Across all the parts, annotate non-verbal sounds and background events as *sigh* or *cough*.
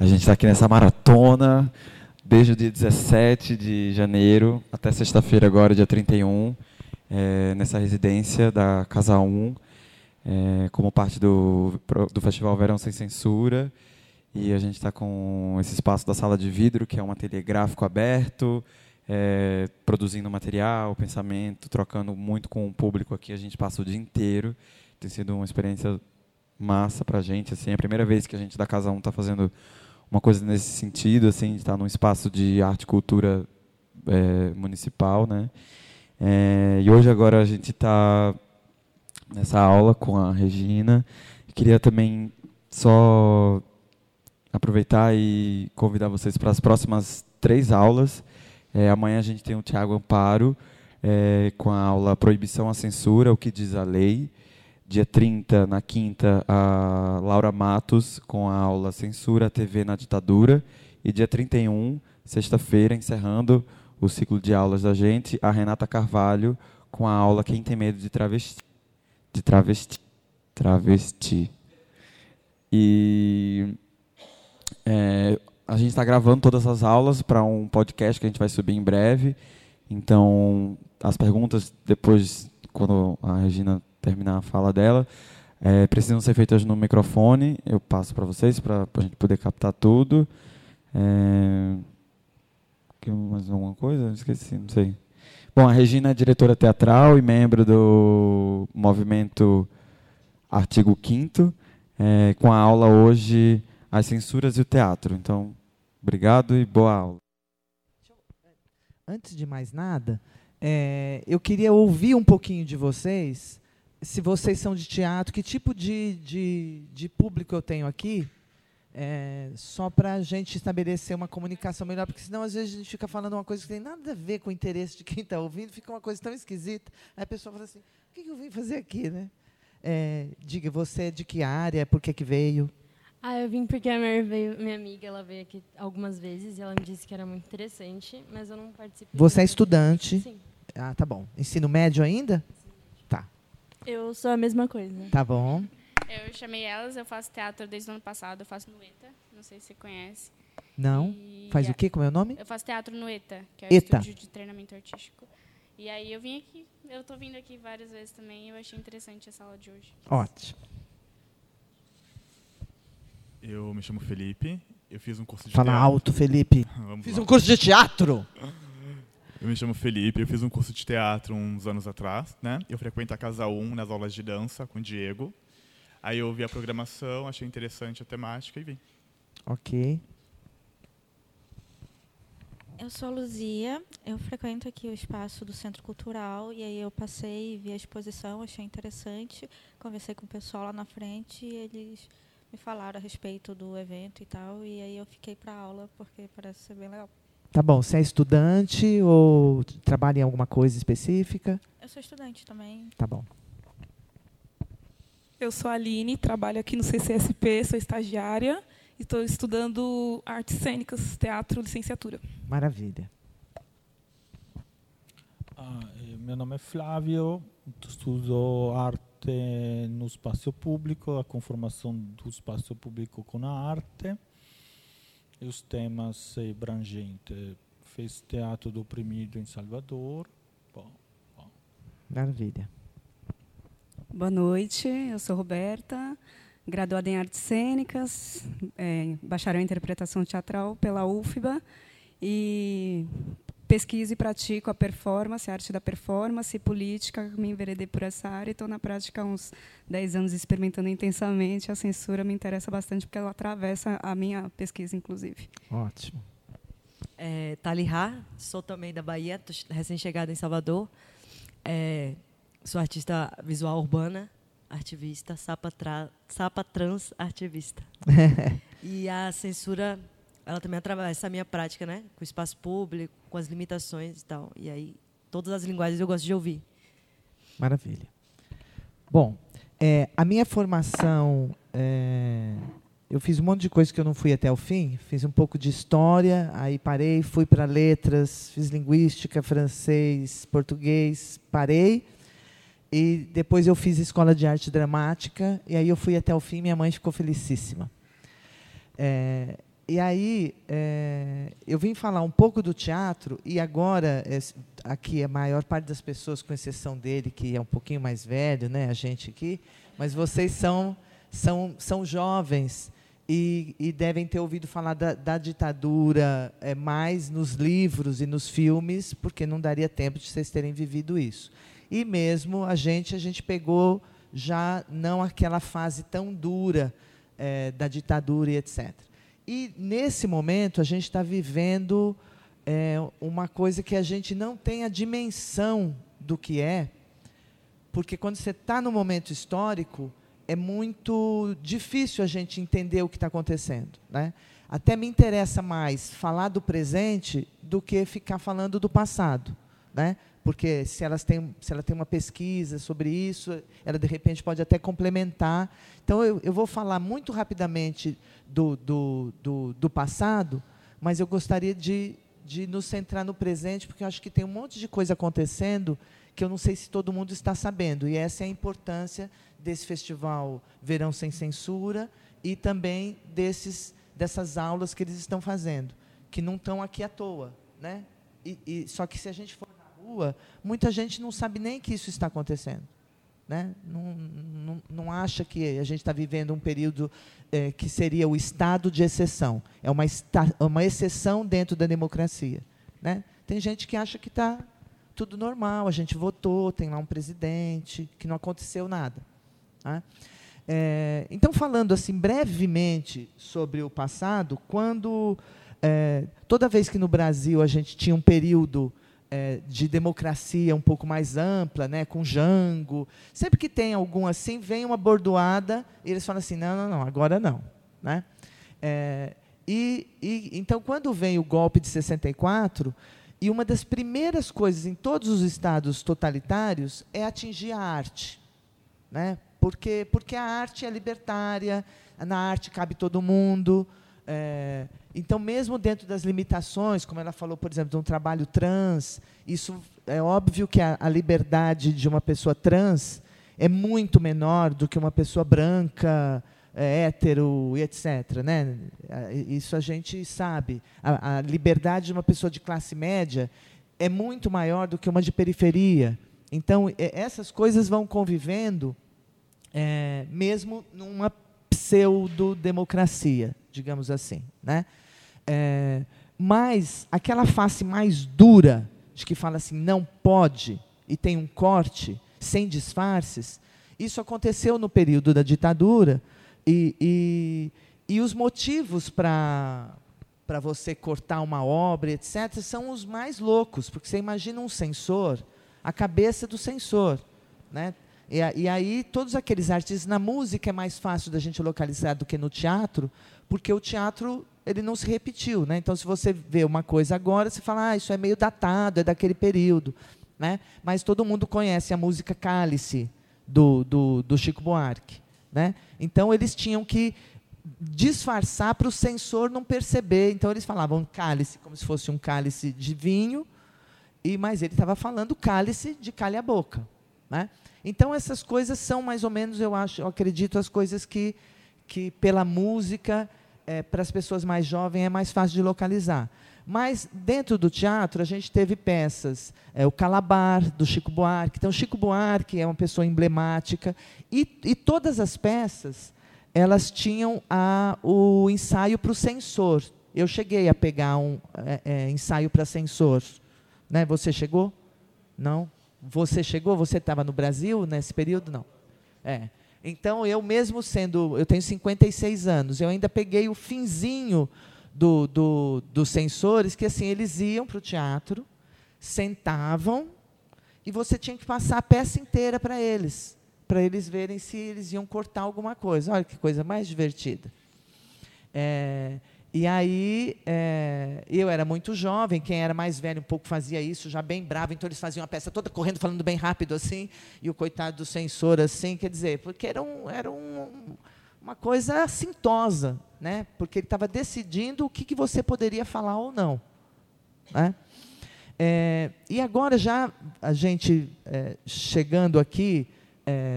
A gente está aqui nessa maratona desde o dia 17 de janeiro até sexta-feira, agora, dia 31, é, nessa residência da Casa 1, é, como parte do, do Festival Verão Sem Censura. E a gente está com esse espaço da Sala de Vidro, que é um ateliê gráfico aberto, é, produzindo material, pensamento, trocando muito com o público aqui. A gente passa o dia inteiro. Tem sido uma experiência massa para a gente. Assim, é a primeira vez que a gente da Casa 1 está fazendo uma coisa nesse sentido, assim, de estar num espaço de arte e cultura é, municipal, né? É, e hoje agora a gente está nessa aula com a Regina. Queria também só aproveitar e convidar vocês para as próximas três aulas. É, amanhã a gente tem o Tiago Amparo é, com a aula Proibição à Censura, o que diz a lei. Dia 30, na quinta, a Laura Matos com a aula Censura TV na Ditadura. E dia 31, sexta-feira, encerrando o ciclo de aulas da gente, a Renata Carvalho com a aula Quem tem medo de travesti. De travesti. Travesti. E é, a gente está gravando todas as aulas para um podcast que a gente vai subir em breve. Então, as perguntas, depois, quando a Regina terminar a fala dela, é, precisam ser feitas no microfone. Eu passo para vocês, para a gente poder captar tudo. É, mais alguma coisa? Esqueci, não sei. Bom, a Regina é diretora teatral e membro do movimento Artigo 5 é, com a aula hoje As Censuras e o Teatro. Então, Obrigado e boa aula. Antes de mais nada, é, eu queria ouvir um pouquinho de vocês. Se vocês são de teatro, que tipo de, de, de público eu tenho aqui? É, só para a gente estabelecer uma comunicação melhor, porque senão às vezes a gente fica falando uma coisa que tem nada a ver com o interesse de quem está ouvindo, fica uma coisa tão esquisita. Aí a pessoa fala assim: o que eu vim fazer aqui? Né? É, diga, você é de que área? Por que, que veio? Ah, eu vim porque a Mary veio, minha amiga, ela veio aqui algumas vezes e ela me disse que era muito interessante, mas eu não participo. Você é estudante? Sim. Ah, tá bom. Ensino médio ainda? Eu sou a mesma coisa. Tá bom. Eu chamei elas, eu faço teatro desde o ano passado, eu faço no ETA, não sei se você conhece. Não. E Faz o quê? Como é o nome? Eu faço teatro no ETA, que é o ETA. Estúdio de Treinamento Artístico. E aí eu vim aqui, eu tô vindo aqui várias vezes também e eu achei interessante essa aula de hoje. Ótimo. Eu me chamo Felipe, eu fiz um curso de Fala teatro. alto, Felipe. Vamos Fiz lá. um curso de teatro. Eu me chamo Felipe, eu fiz um curso de teatro uns anos atrás, né? Eu frequento a Casa 1 nas aulas de dança com o Diego. Aí eu vi a programação, achei interessante a temática e vim. Ok. Eu sou a Luzia, eu frequento aqui o espaço do Centro Cultural e aí eu passei e vi a exposição, achei interessante, conversei com o pessoal lá na frente e eles me falaram a respeito do evento e tal, e aí eu fiquei para aula porque parece ser bem legal. Tá bom. Você é estudante ou trabalha em alguma coisa específica? Eu sou estudante também. Tá bom. Eu sou a Aline, trabalho aqui no CCSP, sou estagiária e estou estudando artes cênicas, teatro, licenciatura. Maravilha. Ah, eh, meu nome é Flávio, estudo arte no espaço público, a conformação do espaço público com a arte e os temas eh, abrangentes. Fez teatro do oprimido em Salvador. Bom, bom. Maravilha. Boa noite, eu sou Roberta, graduada em Artes Cênicas, é, bacharel em Interpretação Teatral pela UFBA e pesquiso e pratico a performance, a arte da performance e política, me enveredei por essa área e estou na prática há uns 10 anos experimentando intensamente. A censura me interessa bastante porque ela atravessa a minha pesquisa, inclusive. Ótimo. É, Tali Rá, sou também da Bahia, tô recém-chegada em Salvador. É, sou artista visual urbana, ativista, sapa, tra, sapa trans ativista. *laughs* e a censura, ela também atravessa a minha prática, né? Com o espaço público, com as limitações e tal. E aí, todas as linguagens eu gosto de ouvir. Maravilha. Bom, é, a minha formação, é, eu fiz um monte de coisa que eu não fui até o fim. Fiz um pouco de história, aí parei, fui para letras, fiz linguística, francês, português, parei. E depois eu fiz escola de arte dramática, e aí eu fui até o fim, minha mãe ficou felicíssima. É, e aí é, eu vim falar um pouco do teatro, e agora, é, aqui a maior parte das pessoas, com exceção dele, que é um pouquinho mais velho, né, a gente aqui, mas vocês são, são, são jovens e, e devem ter ouvido falar da, da ditadura é, mais nos livros e nos filmes, porque não daria tempo de vocês terem vivido isso. E mesmo a gente, a gente pegou já não aquela fase tão dura é, da ditadura e etc. E nesse momento a gente está vivendo é, uma coisa que a gente não tem a dimensão do que é, porque quando você está no momento histórico é muito difícil a gente entender o que está acontecendo, né? Até me interessa mais falar do presente do que ficar falando do passado, né? porque se, elas têm, se ela tem uma pesquisa sobre isso, ela de repente pode até complementar. Então, eu, eu vou falar muito rapidamente do, do, do, do passado, mas eu gostaria de, de nos centrar no presente, porque eu acho que tem um monte de coisa acontecendo que eu não sei se todo mundo está sabendo. E essa é a importância desse festival Verão Sem Censura e também desses, dessas aulas que eles estão fazendo, que não estão aqui à toa. Né? E, e, só que se a gente for rua, muita gente não sabe nem que isso está acontecendo. Né? Não, não, não acha que a gente está vivendo um período é, que seria o estado de exceção. É uma, esta, uma exceção dentro da democracia. Né? Tem gente que acha que está tudo normal, a gente votou, tem lá um presidente, que não aconteceu nada. Né? É, então, falando assim brevemente sobre o passado, quando é, toda vez que no Brasil a gente tinha um período é, de democracia um pouco mais ampla, né, com Jango. Sempre que tem algum assim, vem uma bordoada e eles falam assim, não, não, não, agora não. Né? É, e, e, então, quando vem o golpe de 64, e uma das primeiras coisas em todos os estados totalitários é atingir a arte. Né? Porque, porque a arte é libertária, na arte cabe todo mundo. É, então, mesmo dentro das limitações, como ela falou, por exemplo, de um trabalho trans, isso é óbvio que a, a liberdade de uma pessoa trans é muito menor do que uma pessoa branca, é, hétero e etc. Né? Isso a gente sabe. A, a, liberdade de uma pessoa de classe média é muito maior do que uma de periferia. Então, essas coisas vão convivendo, é, mesmo numa pseudo-democracia digamos assim. Né? É, mas aquela face mais dura, de que fala assim, não pode, e tem um corte, sem disfarces, isso aconteceu no período da ditadura, e, e, e os motivos para para você cortar uma obra, etc., são os mais loucos, porque você imagina um censor, a cabeça do censor. Né? E, e, aí, todos aqueles artistas, na música é mais fácil da gente localizar do que no teatro, porque o teatro ele não se repetiu. Né? Então, se você vê uma coisa agora, você fala, ah, isso é meio datado, é daquele período. Né? Mas todo mundo conhece a música Cálice, do, do, do Chico Buarque. Né? Então, eles tinham que disfarçar para o censor não perceber. Então, eles falavam cálice como se fosse um cálice de vinho, e mas ele estava falando cálice de calha a boca. Né? Então, essas coisas são mais ou menos, eu acho, eu acredito, as coisas que, que pela música é, para as pessoas mais jovens é mais fácil de localizar. Mas dentro do teatro a gente teve peças, é, o Calabar do Chico Buarque. Então Chico Buarque é uma pessoa emblemática e, e todas as peças elas tinham a, o ensaio para o censor. Eu cheguei a pegar um é, é, ensaio para censor, né? Você chegou? Não. Você chegou? Você estava no Brasil nesse período? Não. É. Então, eu mesmo sendo, eu tenho 56 anos, eu ainda peguei o finzinho do, do, dos sensores, que assim, eles iam para o teatro, sentavam, e você tinha que passar a peça inteira para eles, para eles verem se eles iam cortar alguma coisa. Olha que coisa mais divertida. É, e aí, é, eu era muito jovem, quem era mais velho um pouco fazia isso, já bem bravo, então eles faziam a peça toda correndo, falando bem rápido assim, e o coitado do censor assim, quer dizer, porque era, um, era um, uma coisa assintosa, né? porque ele estava decidindo o que, que você poderia falar ou não. Né? É, e agora, já a gente é, chegando aqui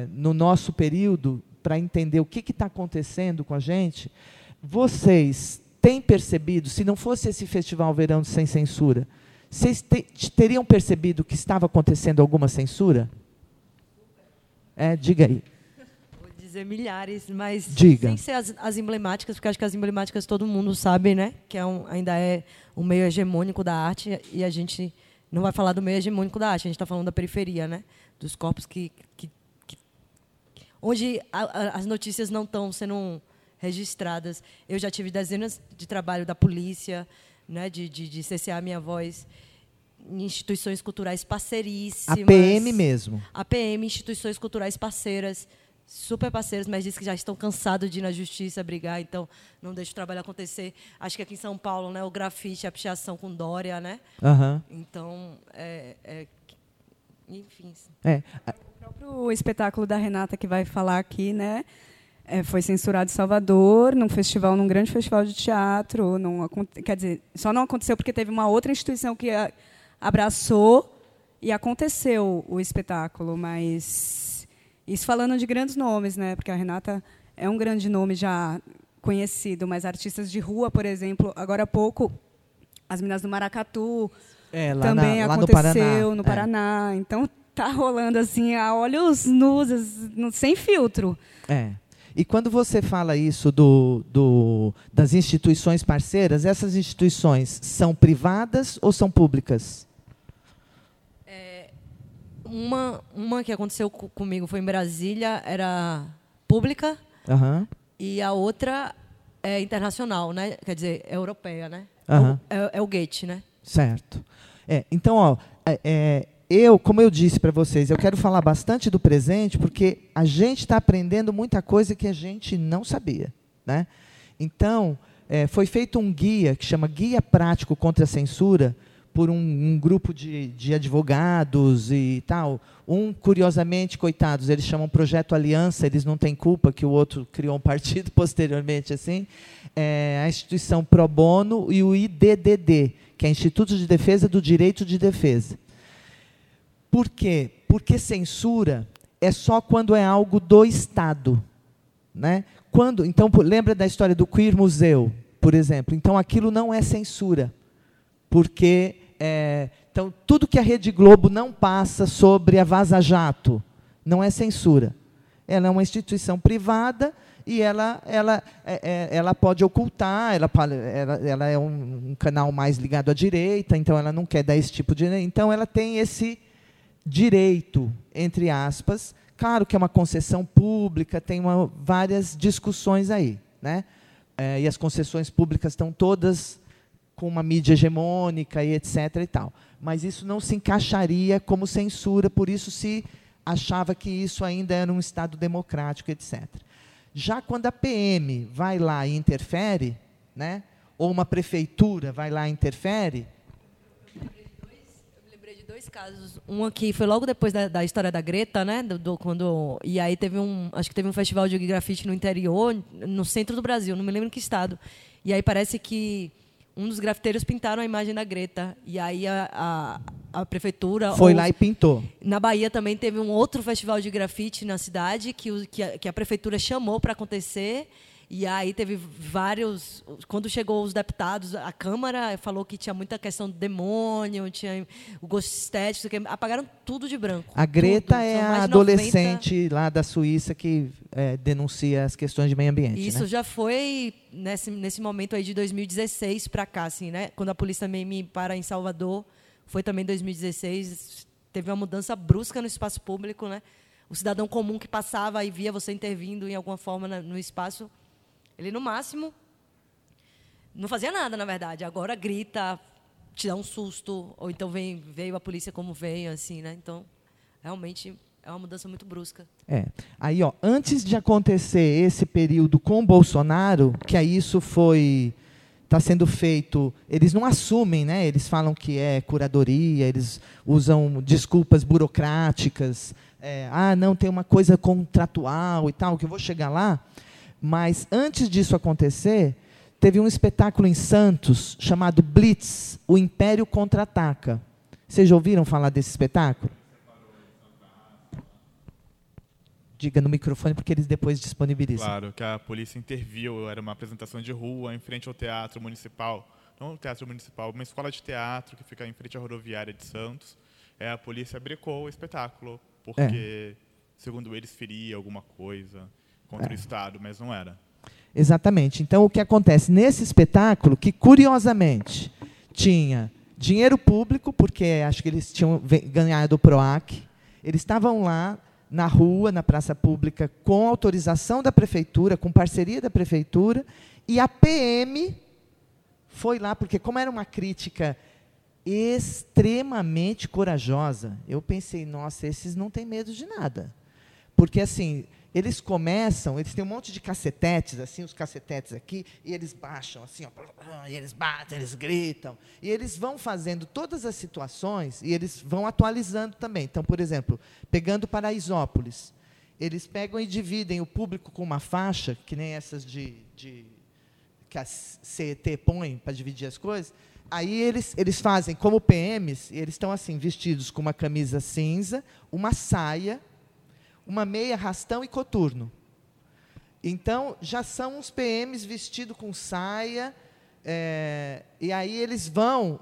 no nosso período, para entender o que está acontecendo com a gente, vocês têm percebido, se não fosse esse Festival Verão Sem Censura, vocês te, teriam percebido que estava acontecendo alguma censura? É, diga aí. Vou dizer milhares, mas diga. sem ser as, as, emblemáticas, porque acho que as emblemáticas todo mundo sabe, né? Que é um, ainda é um meio hegemônico da arte e a gente não vai falar do meio hegemônico da arte, a gente está falando da periferia, né? Dos corpos que, que, que onde a, a, as notícias não estão sendo registradas. Eu já tive dezenas de trabalho da polícia, né? De, de, de CCA minha voz em instituições culturais parceiríssimas. A PM mesmo. A PM, instituições culturais parceiras, super parceiras, mas diz que já estão cansados de ir na justiça brigar, então não deixa o trabalho acontecer. Acho que aqui em São Paulo, né, o grafite, a pichação com Dória, né? Uhum. Então, é, é, enfim. É. O próprio espetáculo da Renata que vai falar aqui, né? É, foi censurado em Salvador, num festival, num grande festival de teatro. Num, quer dizer, só não aconteceu porque teve uma outra instituição que abraçou e aconteceu o espetáculo, mas isso falando de grandes nomes, né? Porque a Renata é um grande nome já conhecido, mas artistas de rua, por exemplo, agora há pouco as Minas do Maracatu é, também na, aconteceu no Paraná. No Paraná. É. Então tá rolando assim a olhos nus, sem filtro. É. E quando você fala isso do, do, das instituições parceiras, essas instituições são privadas ou são públicas? uma, uma que aconteceu comigo foi em Brasília, era pública, uhum. e a outra é internacional, né? Quer dizer, é europeia, né? Uhum. É, o, é, é, o Gate, né? Certo. É, então, ó, é, é eu, como eu disse para vocês, eu quero falar bastante do presente, porque a gente está aprendendo muita coisa que a gente não sabia. Né? Então, é, foi feito um guia que chama Guia Prático contra a Censura, por um, um, grupo de, de advogados e tal. Um, curiosamente, coitados, eles chamam Projeto Aliança, eles não têm culpa que o outro criou um partido *laughs* posteriormente, assim. É, a instituição Pro Bono e o IDDD, que é Instituto de Defesa do Direito de Defesa. Por quê? Porque censura é só quando é algo do Estado. Né? Quando, então, lembra da história do Queer Museu, por exemplo. Então, aquilo não é censura porque é, então tudo que a Rede Globo não passa sobre a Vaza Jato não é censura. Ela é uma instituição privada e ela, ela, é, é, ela pode ocultar, ela, ela, ela é um, um, canal mais ligado à direita, então ela não quer dar esse tipo de. Então ela tem esse direito, entre aspas. Claro que é uma concessão pública, tem uma, várias discussões aí. Né? É, e as concessões públicas estão todas com uma mídia hegemônica e etc. e tal. Mas isso não se encaixaria como censura, por isso se achava que isso ainda era um Estado democrático, etc. Já quando a PM vai lá e interfere, né, ou uma prefeitura vai lá e interfere. Dois casos. Um aqui foi logo depois da, da história da Greta, né? Do, do, quando, e aí teve um. Acho que teve um festival de grafite no interior, no centro do Brasil, não me lembro que estado. E aí parece que um dos grafiteiros pintaram a imagem da Greta. E aí a, a, a prefeitura. Foi ou, lá e pintou. Na Bahia também teve um outro festival de grafite na cidade que, o, que, a, que a prefeitura chamou para acontecer. E aí teve vários. Quando chegou os deputados, a Câmara falou que tinha muita questão do demônio, tinha o gosto estético, que apagaram tudo de branco. A Greta tudo. é a adolescente 90... lá da Suíça que é, denuncia as questões de meio ambiente. Isso né? já foi nesse, nesse momento aí de 2016 para cá, assim, né? Quando a polícia também me para em Salvador, foi também 2016. Teve uma mudança brusca no espaço público, né? O cidadão comum que passava e via você intervindo em alguma forma no espaço ele, no máximo, não fazia nada, na verdade. Agora grita, te dá um susto, ou então vem, veio a polícia como veio, assim, né? Então, realmente é uma mudança muito brusca. É. Aí, ó, antes de acontecer esse período com Bolsonaro, que aí isso foi está sendo feito, eles não assumem, né? Eles falam que é curadoria, eles usam desculpas burocráticas. É, ah, não, tem uma coisa contratual e tal, que eu vou chegar lá. Mas antes disso acontecer, teve um espetáculo em Santos chamado Blitz, o Império Contra-Ataca. Vocês já ouviram falar desse espetáculo? Diga no microfone porque eles depois disponibilizam. Claro, que a polícia interviu, era uma apresentação de rua em frente ao Teatro Municipal. Não o Teatro Municipal, uma escola de teatro que fica em frente à rodoviária de Santos. É, a polícia brecou o espetáculo, porque, é. segundo eles, feria alguma coisa contra é. o Estado, mas não era. Exatamente. Então, o que acontece nesse espetáculo, que curiosamente tinha dinheiro público, porque acho que eles tinham ganhado o PROAC, eles estavam lá na rua, na praça pública, com autorização da prefeitura, com parceria da prefeitura, e a PM foi lá, porque como era uma crítica extremamente corajosa, eu pensei, nossa, esses não têm medo de nada. Porque assim, eles começam, eles têm um monte de cacetetes, assim, os cacetetes aqui, e eles baixam, assim, ó, e eles batem, eles gritam, e eles vão fazendo todas as situações, e eles vão atualizando também. Então, por exemplo, pegando Paraisópolis, eles pegam e dividem o público com uma faixa, que nem essas de, de que a CET põe para dividir as coisas, aí eles, eles fazem como PMs, e eles estão assim, vestidos com uma camisa cinza, uma saia, uma meia rastão e coturno. Então, já são uns PMs vestidos com saia, é, e aí eles vão,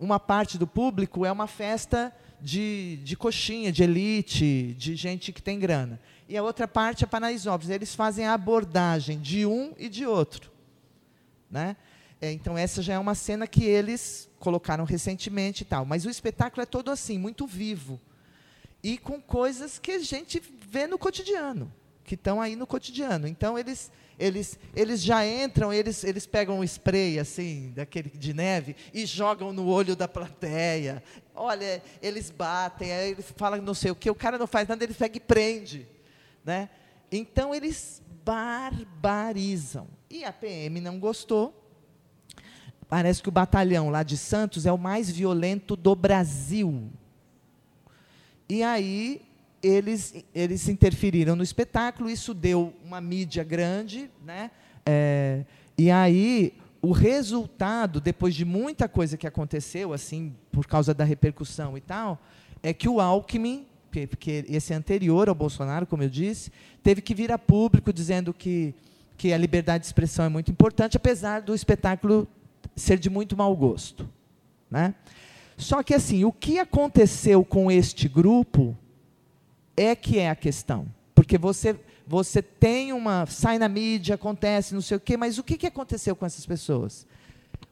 uma parte do público é uma festa de, de coxinha, de elite, de gente que tem grana. E a outra parte é Paraisópolis. Eles fazem a abordagem de um e de outro. Né? É, então, essa já é uma cena que eles colocaram recentemente e tal. Mas o espetáculo é todo assim, muito vivo e com coisas que a gente vê no cotidiano, que estão aí no cotidiano. Então eles eles eles já entram, eles eles pegam um spray assim, daquele de neve e jogam no olho da plateia. Olha, eles batem, aí eles falam não sei o que, o cara não faz nada, ele pega e prende, né? Então eles barbarizam. E a PM não gostou. Parece que o batalhão lá de Santos é o mais violento do Brasil. E aí eles, eles interferiram no espetáculo, isso deu uma mídia grande, né? É, e aí o resultado, depois de muita coisa que aconteceu, assim, por causa da repercussão e tal, é que o Alckmin, porque esse é anterior ao Bolsonaro, como eu disse, teve que vir a público dizendo que, que a liberdade de expressão é muito importante, apesar do espetáculo ser de muito mau gosto. Né? Só que assim, o que aconteceu com este grupo é que é a questão. Porque você você tem uma sai na mídia, acontece, não sei o quê, mas o que, que aconteceu com essas pessoas?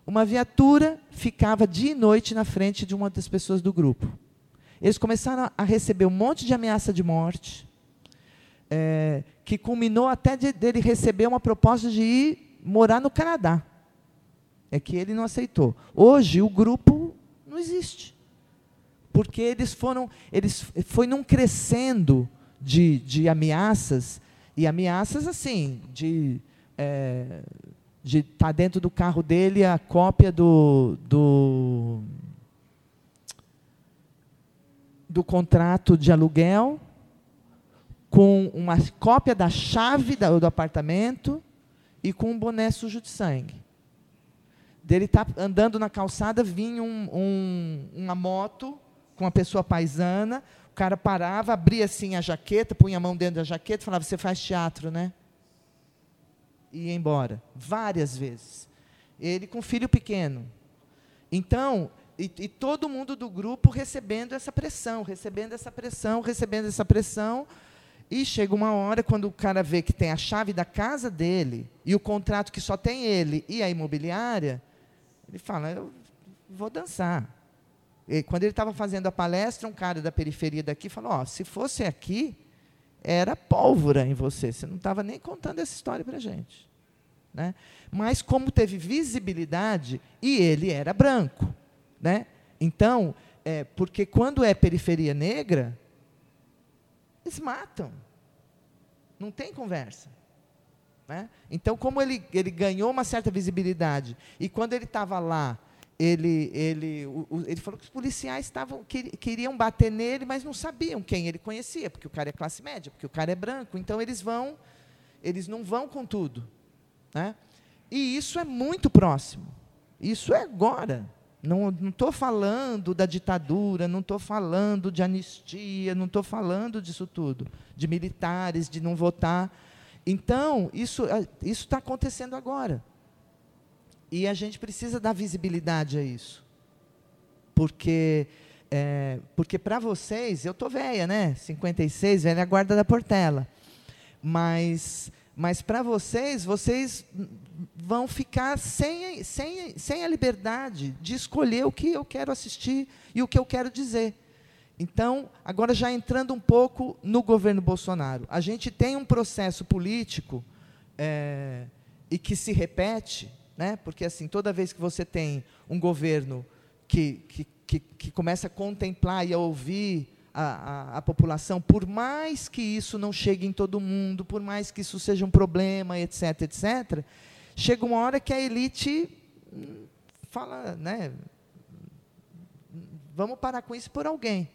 Uma viatura ficava dia e noite na frente de uma das pessoas do grupo. Eles começaram a receber um monte de ameaça de morte, é, que culminou até de, dele receber uma proposta de ir morar no Canadá. É que ele não aceitou. Hoje o grupo não existe. Porque eles foram, eles foi num crescendo de, de ameaças, e ameaças assim, de é, de estar tá dentro do carro dele a cópia do, do, do contrato de aluguel, com uma cópia da chave do apartamento e com um boné sujo de sangue dele tá andando na calçada, vinha um, um, uma moto com uma pessoa paisana, o cara parava, abria assim a jaqueta, punha a mão dentro da jaqueta falava, você faz teatro, né? E ia embora. Várias vezes. Ele com filho pequeno. Então, e, e, todo mundo do grupo recebendo essa pressão, recebendo essa pressão, recebendo essa pressão. E chega uma hora, quando o cara vê que tem a chave da casa dele e o contrato que só tem ele e a imobiliária, ele fala, eu vou dançar. E quando ele estava fazendo a palestra, um cara da periferia daqui falou, oh, se fosse aqui, era pólvora em você. Você não estava nem contando essa história para a gente. Né? Mas como teve visibilidade, e ele era branco. Né? Então, é, porque quando é periferia negra, eles matam. Não tem conversa. Né? Então, como ele, ele ganhou uma certa visibilidade, e quando ele estava lá, ele, ele, o, ele falou que os policiais estavam, queriam bater nele, mas não sabiam quem ele conhecia, porque o cara é classe média, porque o cara é branco. Então, eles vão, eles não vão com tudo. Né? E isso é muito próximo. Isso é agora. Não estou falando da ditadura, não estou falando de anistia, não estou falando disso tudo, de militares, de não votar. Então, isso está acontecendo agora. E a gente precisa dar visibilidade a isso. Porque, é, porque para vocês, eu estou velha, né? 56, velha guarda da Portela. Mas mas para vocês, vocês vão ficar sem, sem, sem a liberdade de escolher o que eu quero assistir e o que eu quero dizer. Então, agora já entrando um pouco no governo Bolsonaro, a gente tem um processo político é, e que se repete, né? porque assim toda vez que você tem um governo que, que, que, que começa a contemplar e a ouvir a, a, a, população, por mais que isso não chegue em todo mundo, por mais que isso seja um problema, etc., etc., chega uma hora que a elite hum, fala, né, vamos parar com isso por alguém.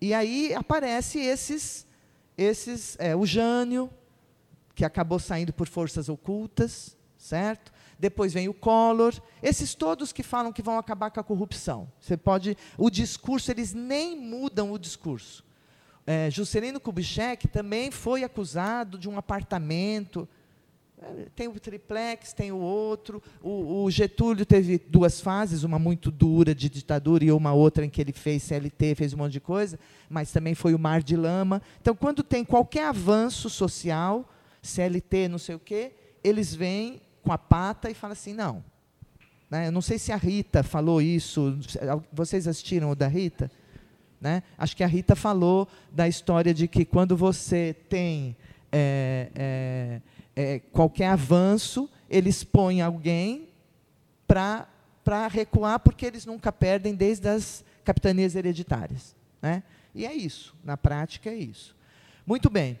E aí aparece esses, esses é, o Jânio, que acabou saindo por forças ocultas, certo? depois vem o Collor, esses todos que falam que vão acabar com a corrupção. Você pode, o discurso, eles nem mudam o discurso. É, Juscelino Kubitschek também foi acusado de um apartamento, tem o triplex, tem o outro. O, o, Getúlio teve duas fases, uma muito dura de ditadura e uma outra em que ele fez CLT, fez um monte de coisa, mas também foi o mar de lama. Então, quando tem qualquer avanço social, CLT, não sei o quê, eles vêm com a pata e fala assim, não. Né? Eu não sei se a Rita falou isso. Vocês assistiram o da Rita? Né? Acho que a Rita falou da história de que quando você tem é, é, é, qualquer avanço, eles põem alguém para recuar, porque eles nunca perdem desde as capitanias hereditárias. Né? E é isso, na prática é isso. Muito bem.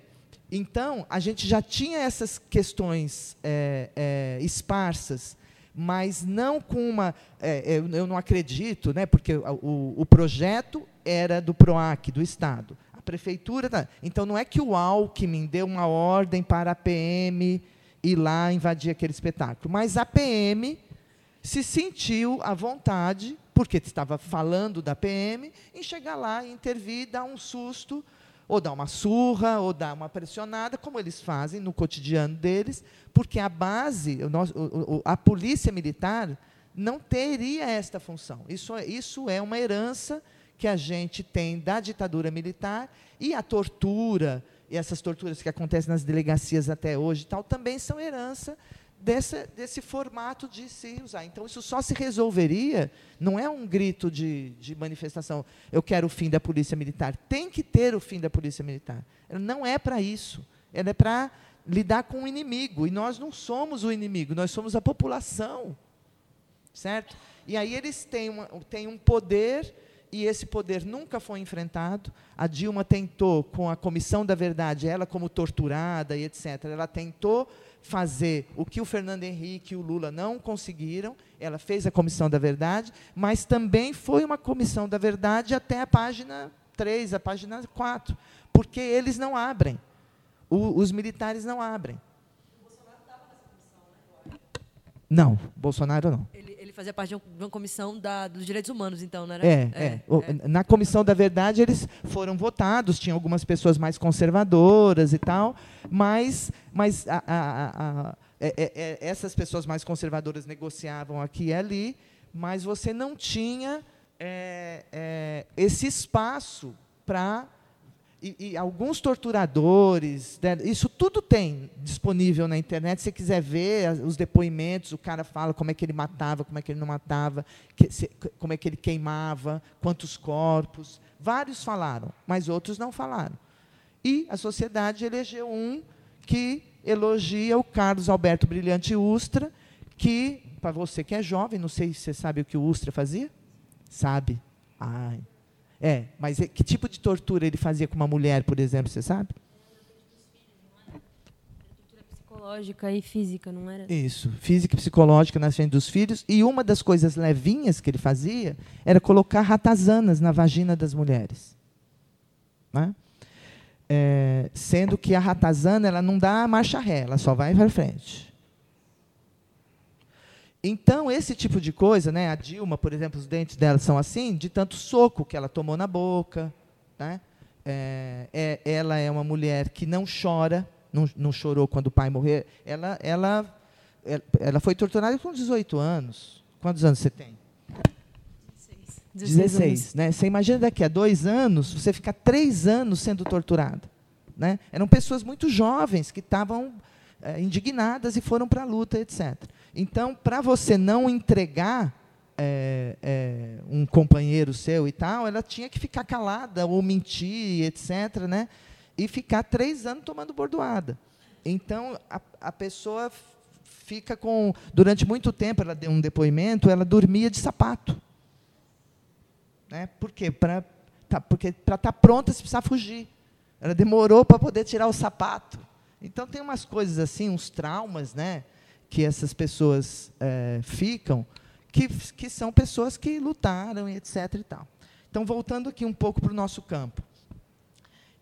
Então, a gente já tinha essas questões é, é, esparsas, mas não com uma. É, é eu não acredito, né, porque o, o, projeto era do PROAC, do Estado. Prefeitura. Tá, então, não é que o Alckmin deu uma ordem para a PM ir lá invadir aquele espetáculo, mas a PM se sentiu à vontade, porque estava falando da PM, em chegar lá, intervir, dar um susto ou dar uma surra, ou dar uma pressionada, como eles fazem no cotidiano deles, porque a base, a polícia militar não teria esta função. Isso, isso é uma herança que a gente tem da ditadura militar e a tortura e essas torturas que acontecem nas delegacias até hoje tal também são herança desse, desse formato de se usar. Então, isso só se resolveria, não é um grito de, de manifestação, eu quero o fim da polícia militar. Tem que ter o fim da polícia militar. Ela não é para isso. Ela é para lidar com o inimigo. E nós não somos o inimigo, nós somos a população. Certo? E aí eles têm, uma, têm um poder e esse poder nunca foi enfrentado. A Dilma tentou, com a Comissão da Verdade, ela como torturada e etc., ela tentou fazer o que o Fernando Henrique e o Lula não conseguiram. Ela fez a Comissão da Verdade, mas também foi uma Comissão da Verdade até a página 3, a página 4, porque eles não abrem. O, os militares não abrem. Não, Bolsonaro não. Ele, ele fazia parte de uma comissão da, dos direitos humanos, então, não era? É, é, é, é. Na comissão da verdade, eles foram votados, tinham algumas pessoas mais conservadoras e tal, mas, mas a, a, a, é, é, é, essas pessoas mais conservadoras negociavam aqui e ali, mas você não tinha esse espaço para e, e, alguns torturadores, né, isso tudo tem disponível na internet. Se você quiser ver os depoimentos, o cara fala como é que ele matava, como é que ele não matava, que, se, como é que ele queimava, quantos corpos. Vários falaram, mas outros não falaram. E a sociedade elegeu um que elogia o Carlos Alberto Brilhante Ustra, que, para você que é jovem, não sei se você sabe o que o Ustra fazia? Sabe. Ai, é, mas que tipo de tortura ele fazia com uma mulher, por exemplo, você sabe? Psicológica e física, não era? Isso, física e psicológica na frente dos filhos. E uma das coisas levinhas que ele fazia era colocar ratazanas na vagina das mulheres. Né? É, sendo que a ratazana ela não dá marcha ré, ela só vai para frente. Então, esse tipo de coisa, né? a Dilma, por exemplo, os dentes dela são assim, de tanto soco que ela tomou na boca. Né? É, é, ela é uma mulher que não chora, não, não chorou quando o pai morreu. Ela, ela, ela foi torturada com 18 anos. Quantos anos você tem? 16. 16 né? Você imagina daqui a dois anos, você ficar três anos sendo torturada. Né? Eram pessoas muito jovens que estavam é, indignadas e foram para a luta, etc. Então, para você não entregar é, é, um companheiro seu e tal, ela tinha que ficar calada ou mentir, etc., né? E ficar três anos tomando bordoada. Então, a, a pessoa fica com. Durante muito tempo, ela deu um depoimento, ela dormia de sapato. Né? Por quê? Pra, tá, porque para estar tá pronta, você precisa fugir. Ela demorou para poder tirar o sapato. Então, tem umas coisas assim, uns traumas, né? Que essas pessoas é, ficam, que, que são pessoas que lutaram, etc. E tal. Então, voltando aqui um pouco para o nosso campo.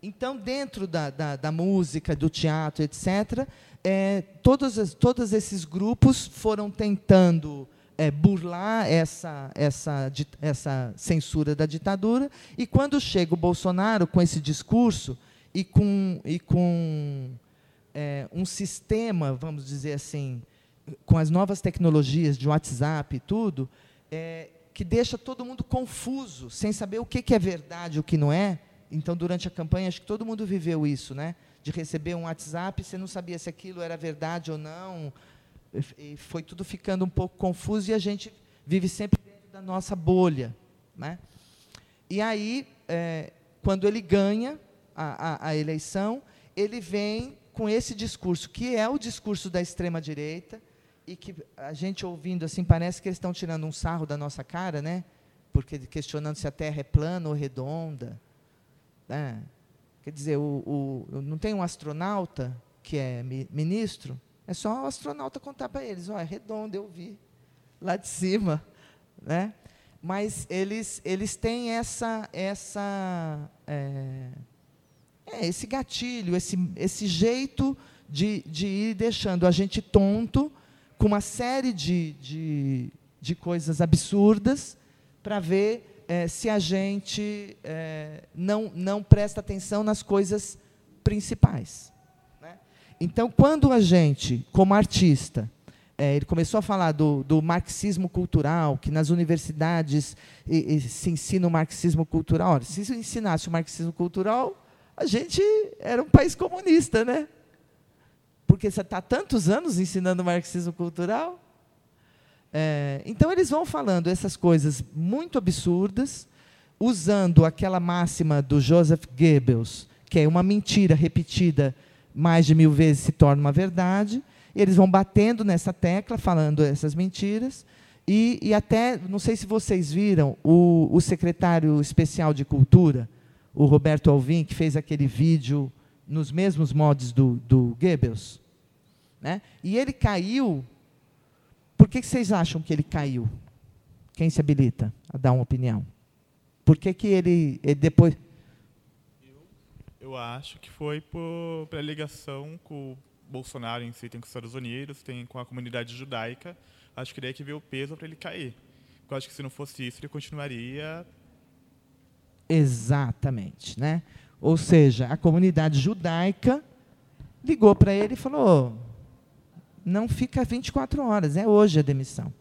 Então, dentro da, da, da música, do teatro, etc., é, todos, todos esses grupos foram tentando é, burlar essa, essa, essa censura da ditadura, e quando chega o Bolsonaro com esse discurso e com, e com é, um sistema, vamos dizer assim, com as novas tecnologias de WhatsApp e tudo, é, que deixa todo mundo confuso, sem saber o que, que é verdade e o que não é. Então, durante a campanha, acho que todo mundo viveu isso, né? De receber um WhatsApp, você não sabia se aquilo era verdade ou não. E foi tudo ficando um pouco confuso e a gente vive sempre dentro da nossa bolha. Né? E aí, é, quando ele ganha a, a, a eleição, ele vem com esse discurso, que é o discurso da extrema-direita, e que a gente ouvindo assim parece que eles estão tirando um sarro da nossa cara, né? Porque questionando se a Terra é plana ou redonda. Né? Quer dizer, o, o, não tem um astronauta que é ministro? É só o astronauta contar para eles, ó, é redonda, eu vi lá de cima, *laughs* né? Mas eles eles têm essa essa é, é, esse gatilho, esse esse jeito de, de ir deixando a gente tonto com uma série de, de, de coisas absurdas para ver é, se a gente é, não, não presta atenção nas coisas principais. Né? Então, quando a gente, como artista, é, ele começou a falar do, do, marxismo cultural, que nas universidades e, e se ensina o marxismo cultural. Olha, se ensinasse o marxismo cultural, a gente era um país comunista, né? Porque você está tantos anos ensinando marxismo cultural. É, então, eles vão falando essas coisas muito absurdas, usando aquela máxima do Joseph Goebbels, que é uma mentira repetida mais de mil vezes se torna uma verdade. Eles vão batendo nessa tecla, falando essas mentiras. E, e até, não sei se vocês viram, o, o secretário especial de Cultura, o Roberto Alvim, que fez aquele vídeo nos mesmos modos do, do Goebbels. Né? E ele caiu. Por que, que vocês acham que ele caiu? Quem se habilita a dar uma opinião? Por que, que ele, ele depois. Eu, acho que foi por, pela ligação com o Bolsonaro em si, tem com os Estados Unidos, tem com a comunidade judaica. Acho que daí que veio o peso para ele cair. Eu acho que se não fosse isso, ele continuaria. Exatamente. Né? Ou seja, a comunidade judaica ligou para ele e falou: não fica 24 horas, é hoje a demissão.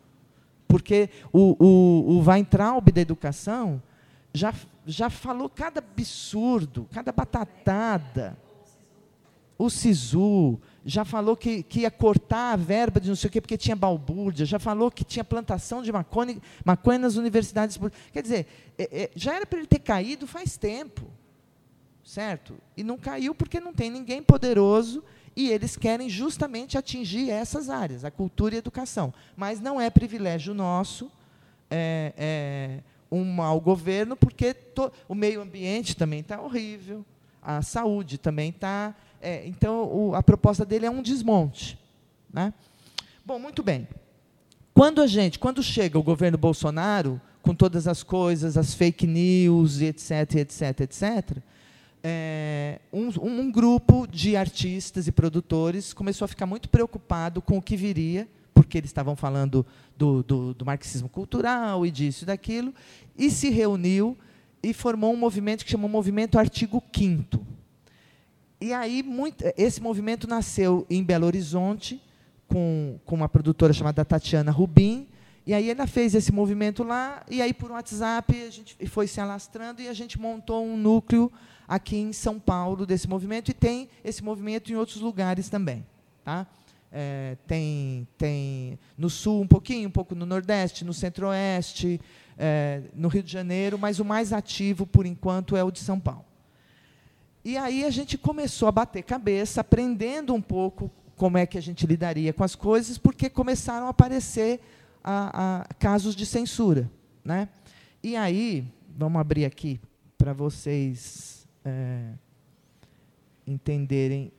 Porque o, o, o Weintraub da educação já, já falou cada absurdo, cada batatada. O Sisu já falou que, que ia cortar a verba de não sei o quê, porque tinha balbúrdia, já falou que tinha plantação de maconha, maconha nas universidades. Quer dizer, é, é, já era para ele ter caído faz tempo. Certo? E não caiu porque não tem ninguém poderoso e eles querem justamente atingir essas áreas, a cultura e a educação. Mas não é privilégio nosso é, é, um mau governo, porque to, o meio ambiente também está horrível, a saúde também está. É, então, o, a proposta dele é um desmonte. Né? Bom, muito bem. Quando a gente, quando chega o governo Bolsonaro, com todas as coisas, as fake news, etc., etc., etc., é, um, um, grupo de artistas e produtores começou a ficar muito preocupado com o que viria, porque eles estavam falando do, do, do marxismo cultural e disso e daquilo, e se reuniu e formou um movimento que chamou Movimento Artigo 5 E aí muito, esse movimento nasceu em Belo Horizonte, com, com uma produtora chamada Tatiana Rubim, e aí ela fez esse movimento lá, e aí por WhatsApp a gente foi se alastrando e a gente montou um núcleo aqui em São Paulo desse movimento, e tem esse movimento em outros lugares também. Tá? É, tem, tem no sul um pouquinho, um pouco no nordeste, no centro-oeste, é, no Rio de Janeiro, mas o mais ativo, por enquanto, é o de São Paulo. E aí a gente começou a bater cabeça, aprendendo um pouco como é que a gente lidaria com as coisas, porque começaram a aparecer a, a casos de censura. Né? E aí, vamos abrir aqui para vocês é, entenderem.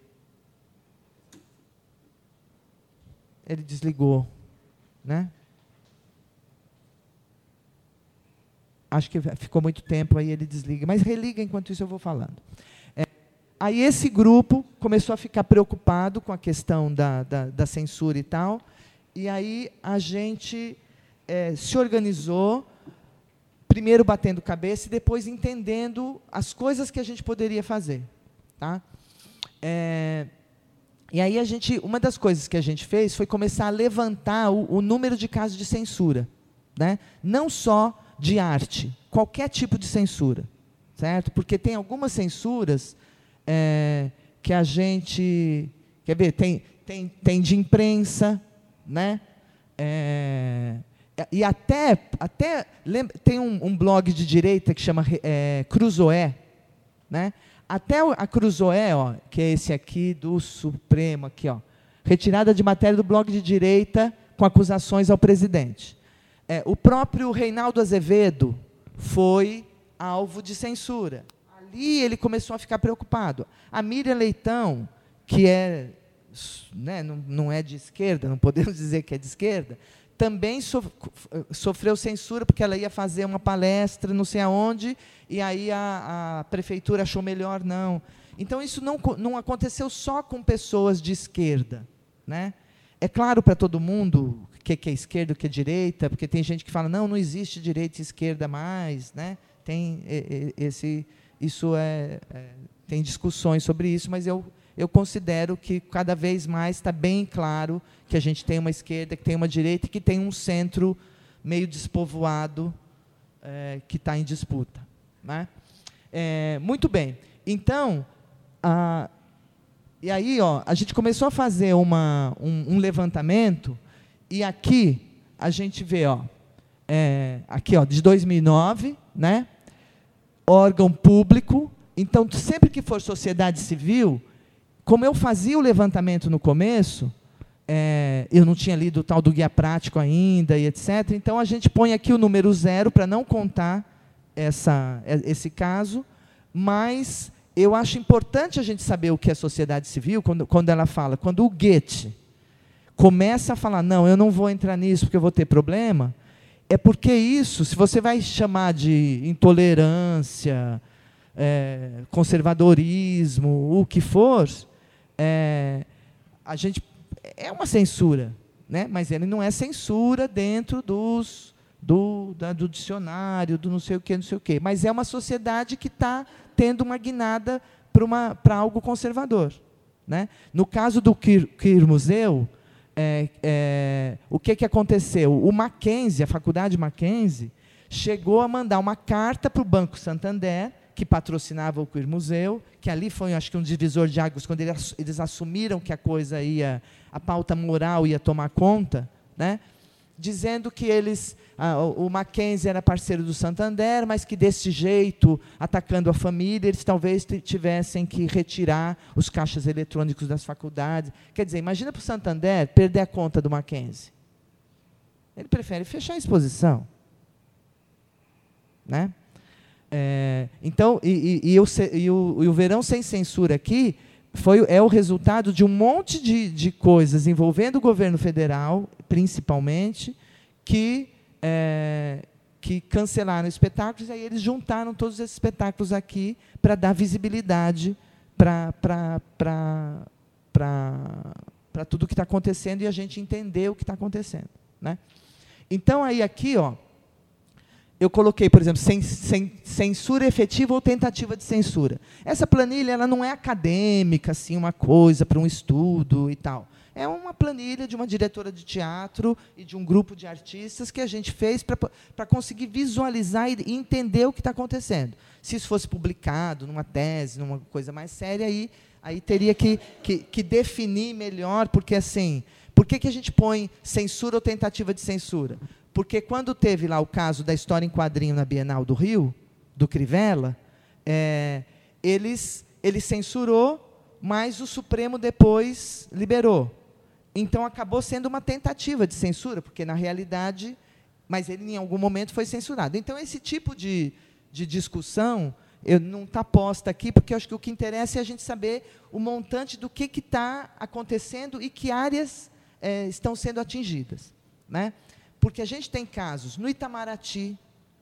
Ele desligou, né? Acho que ficou muito tempo aí ele desliga, mas religa enquanto isso eu vou falando. É, aí esse grupo começou a ficar preocupado com a questão da, da, da censura e tal, e aí a gente é, se organizou, primeiro batendo cabeça e depois entendendo as coisas que a gente poderia fazer. Tá? É, e aí a gente, uma das coisas que a gente fez foi começar a levantar o, o número de casos de censura, né? Não só de arte, qualquer tipo de censura, certo? Porque tem algumas censuras é, que a gente, quer ver, tem, tem, tem de imprensa, né? É, e até, até lembra, tem um, um, blog de direita que chama é, Cruzoé, né? Até a Cruzoé, ó, que é esse aqui do Supremo, aqui, ó, retirada de matéria do blog de direita com acusações ao presidente. É, o próprio Reinaldo Azevedo foi alvo de censura. Ali ele começou a ficar preocupado. A Miriam Leitão, que é né, não, não é de esquerda, não podemos *laughs* dizer que é de esquerda, também sofreu censura porque ela ia fazer uma palestra não sei aonde, e aí a, a prefeitura achou melhor não. Então, isso não, não aconteceu só com pessoas de esquerda. Né? É claro para todo mundo o que, que é esquerda, o que é direita, porque tem gente que fala, não, não existe direita e esquerda mais. Né? Tem esse, isso é, é, tem discussões sobre isso, mas eu eu considero que cada vez mais está bem claro que a gente tem uma esquerda, que tem uma direita e que tem um centro meio despovoado é, que está em disputa. Né? É, muito bem. Então, a, e aí ó, a gente começou a fazer uma, um, um levantamento e aqui a gente vê, ó, é, aqui ó, de 2009, né? órgão público. Então, sempre que for sociedade civil, como eu fazia o levantamento no começo, é, eu não tinha lido o tal do guia prático ainda e etc. Então a gente põe aqui o número zero para não contar essa, é, esse caso, mas eu acho importante a gente saber o que é sociedade civil quando, quando ela fala, quando o Goethe começa a falar, não, eu não vou entrar nisso porque eu vou ter problema, é porque isso, se você vai chamar de intolerância, é, conservadorismo, o que for, é, a gente é uma censura, né? mas ele não é censura dentro dos, do, da, do dicionário, do não sei o que, não sei o que. Mas é uma sociedade que está tendo uma guinada para algo conservador. Né? No caso do Queer, Queer Museu, é, é, o que, que aconteceu? O Mackenzie, a faculdade Mackenzie, chegou a mandar uma carta para o Banco Santander que patrocinava o Queer Museu, que ali foi, acho que, um divisor de águas, quando eles, assumiram que a coisa ia, a pauta moral ia tomar conta, né? dizendo que eles, ah, o Mackenzie era parceiro do Santander, mas que desse jeito, atacando a família, eles talvez tivessem que retirar os caixas eletrônicos das faculdades. Quer dizer, imagina para o Santander perder a conta do Mackenzie. Ele prefere fechar a exposição. Né? É, então, e, e, e, o, e, o, e, o, verão sem censura aqui foi, é o resultado de um monte de, de coisas envolvendo o governo federal, principalmente, que, é, que cancelaram espetáculos, e aí eles juntaram todos esses espetáculos aqui para dar visibilidade para tudo o que está acontecendo e a gente entender o que está acontecendo. Né? Então, aí aqui, ó, eu coloquei, por exemplo, censura efetiva ou tentativa de censura. Essa planilha ela não é acadêmica, assim, uma coisa para um estudo e tal. É uma planilha de uma diretora de teatro e de um grupo de artistas que a gente fez para conseguir visualizar e entender o que está acontecendo. Se isso fosse publicado numa tese, numa coisa mais séria, aí, aí teria que, que, que definir melhor, porque assim, por que, que a gente põe censura ou tentativa de censura? Porque quando teve lá o caso da história em quadrinho na Bienal do Rio, do Crivella, é, eles, ele censurou, mas o Supremo depois liberou. Então acabou sendo uma tentativa de censura, porque na realidade, mas ele em algum momento foi censurado. Então esse tipo de, de discussão eu, não está posta aqui, porque acho que o que interessa é a gente saber o montante do que está acontecendo e que áreas é, estão sendo atingidas. Né? Porque a gente tem casos no Itamaraty.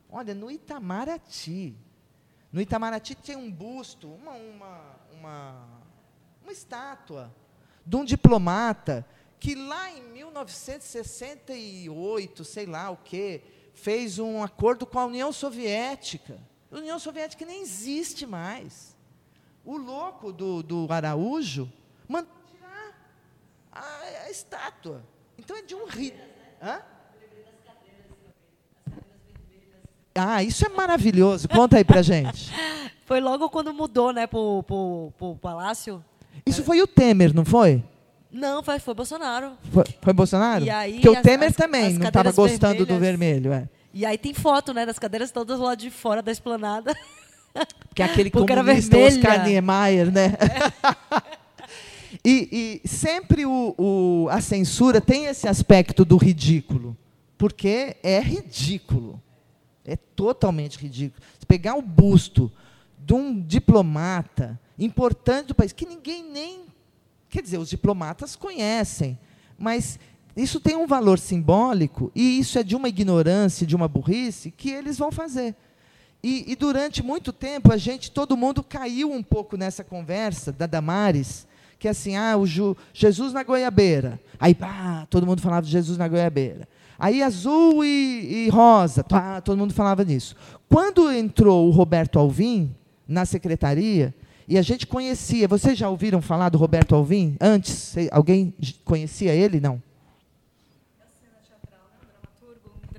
Olha, no Itamaraty. No Itamaraty tem um busto, uma, uma, uma, uma estátua de um diplomata que lá em 1968, sei lá o quê, fez um acordo com a União Soviética. A União Soviética nem existe mais. O louco do, do Araújo mandou tirar a, a estátua. Então é de um rio. Hã? Ah, isso é maravilhoso. Conta aí pra gente. *laughs* Foi logo quando mudou, né, pro, pro, pro palácio. Isso foi o Temer, não foi? Não, foi, foi Bolsonaro. Foi, foi Bolsonaro? E aí, Porque o as- Temer as- também as não estava gostando do vermelhas. vermelho. É. E aí tem foto, né, das cadeiras todas lá de fora da esplanada. *laughs* Porque é aquele Porque comunista. Oscar Niemeyer, né? *laughs* e, e sempre o, o- a censura tem esse aspecto do ridículo. Porque é ridículo. É totalmente ridículo. Se pegar o busto de um diplomata importante do país, que ninguém nem. Quer dizer, os diplomatas conhecem, mas isso tem um valor simbólico e isso é de uma ignorância, de uma burrice que eles vão fazer. E, e durante muito tempo a gente, todo mundo caiu um pouco nessa conversa da Damares, que é assim, ah, o Ju- Jesus na goiabeira. Aí, pá, todo mundo falava de Jesus na goiabeira. Aí azul e, e rosa, pá, todo mundo falava disso. Quando entrou o Roberto Alvim na secretaria, e a gente conhecia, vocês já ouviram falar do Roberto Alvim antes? Alguém conhecia ele? Não.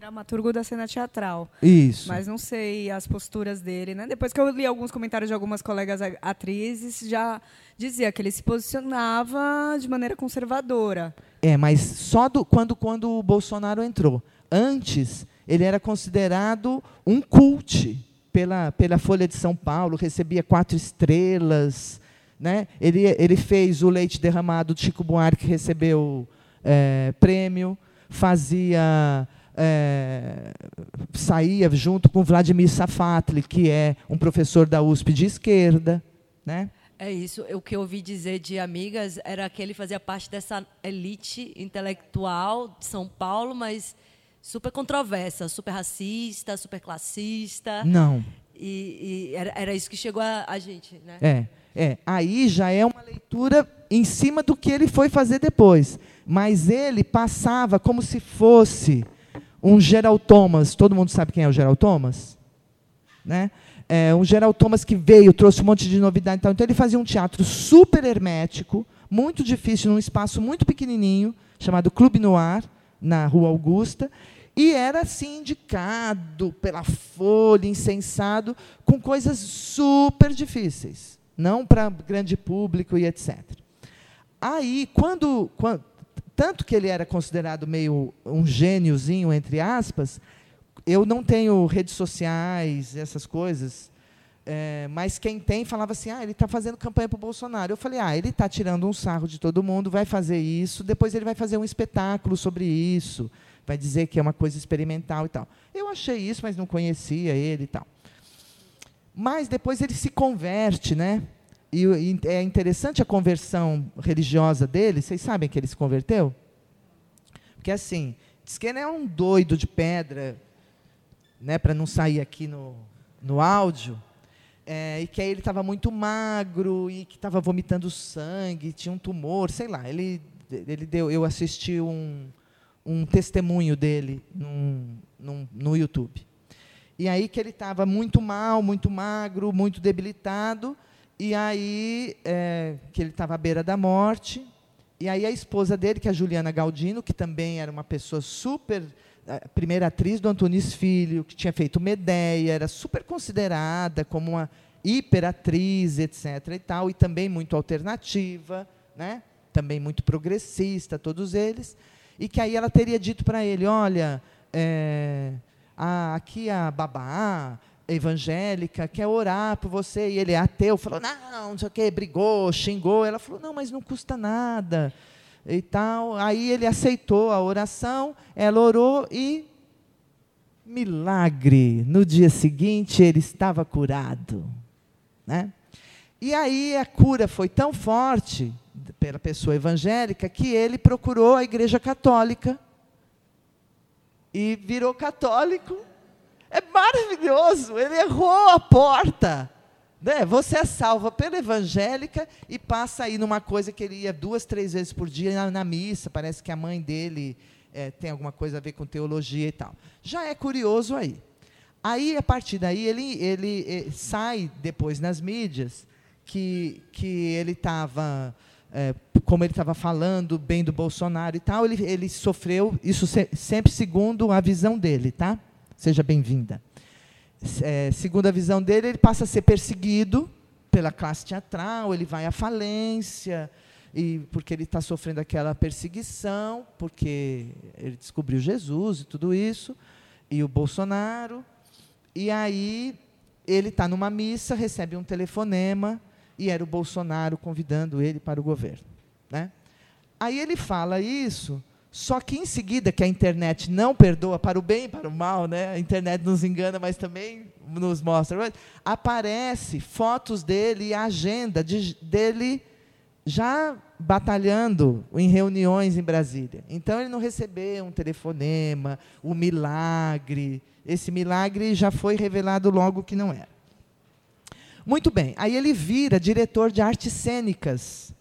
dramaturgo da cena teatral. Isso. Mas não sei as posturas dele, né? Depois que eu li alguns comentários de algumas colegas atrizes, já dizia que ele se posicionava de maneira conservadora. É, mas só do, quando, quando o Bolsonaro entrou. Antes, ele era considerado um cult pela, pela Folha de São Paulo, recebia quatro estrelas. Né? Ele, ele fez o Leite Derramado de Chico Buarque, que recebeu é, prêmio, fazia. é, saía junto com Vladimir Safatli, que é um professor da USP de esquerda. Né? É isso. O que eu ouvi dizer de amigas era que ele fazia parte dessa elite intelectual de São Paulo, mas super controversa, super racista, super classista. Não. E, e era, era isso que chegou a, a gente, né? É, é. Aí já é uma leitura em cima do que ele foi fazer depois. Mas ele passava como se fosse um Gerald Thomas. Todo mundo sabe quem é o Gerald Thomas? Né? É, um Gerald Thomas que veio, trouxe um monte de novidade. e tal. Então ele fazia um teatro super hermético, muito difícil, num espaço muito pequenininho, chamado Clube Noir, na Rua Augusta. E era assim indicado pela Folha, incensado, com coisas super difíceis, não para grande público e etc. Aí, quando, quan- tanto que ele era considerado meio um gêniozinho entre aspas, eu não tenho redes sociais, essas coisas, é, mas quem tem falava assim, ah, ele está fazendo campanha para o Bolsonaro. Eu falei, ah, ele está tirando um sarro de todo mundo, vai fazer isso, depois ele vai fazer um espetáculo sobre isso, vai dizer que é uma coisa experimental e tal. Eu achei isso, mas não conhecia ele e tal. Mas depois ele se converte, né? E, e é interessante a conversão religiosa dele. Vocês sabem que ele se converteu? Porque assim, diz que ele é um doido de pedra, né? Para não sair aqui no, no áudio. É, e que aí ele estava muito magro e que estava vomitando sangue, tinha um tumor, sei lá. Ele ele deu, eu assisti um, um testemunho dele num, num, no YouTube. E aí que ele estava muito mal, muito magro, muito debilitado, e aí é, que ele estava à beira da morte. E aí a esposa dele, que é a Juliana Galdino, que também era uma pessoa super a primeira atriz do Antunes Filho, que tinha feito Medeia, era super considerada como uma hiperatriz, etc. e tal, e também muito alternativa, né? também muito progressista, todos eles, e que aí ela teria dito para ele, olha, é, a, aqui a babá evangélica quer orar por você, e ele é ateu, falou, não, não sei o quê, brigou, xingou, ela falou, não, mas não custa nada, e tal. Aí ele aceitou a oração, ela orou e milagre. No dia seguinte ele estava curado, né? E aí a cura foi tão forte pela pessoa evangélica que ele procurou a Igreja Católica e virou católico. É maravilhoso, ele errou a porta. Né? Você é salva pela evangélica e passa aí numa coisa que ele ia duas, três vezes por dia na, na missa. Parece que a mãe dele é, tem alguma coisa a ver com teologia e tal. Já é curioso aí. Aí, a partir daí, ele, ele, ele eh, sai depois nas mídias que, que ele estava, é, como ele estava falando bem do Bolsonaro e tal, ele, ele sofreu, isso se, sempre segundo a visão dele, tá? Seja bem-vinda é, segundo a visão dele, ele passa a ser perseguido pela classe teatral, ele vai à falência, e porque ele está sofrendo aquela perseguição, porque ele descobriu Jesus e tudo isso, e o Bolsonaro. E aí ele está numa missa, recebe um telefonema, e era o Bolsonaro convidando ele para o governo. Né? Aí ele fala isso só que em seguida, que a internet não perdoa para o bem e para o mal, né? a internet nos engana, mas também nos mostra, aparece fotos dele e a agenda de, dele já batalhando em reuniões em Brasília. Então ele não recebeu um telefonema, um milagre. Esse milagre já foi revelado logo que não era. Muito bem, aí ele vira diretor de artes cênicas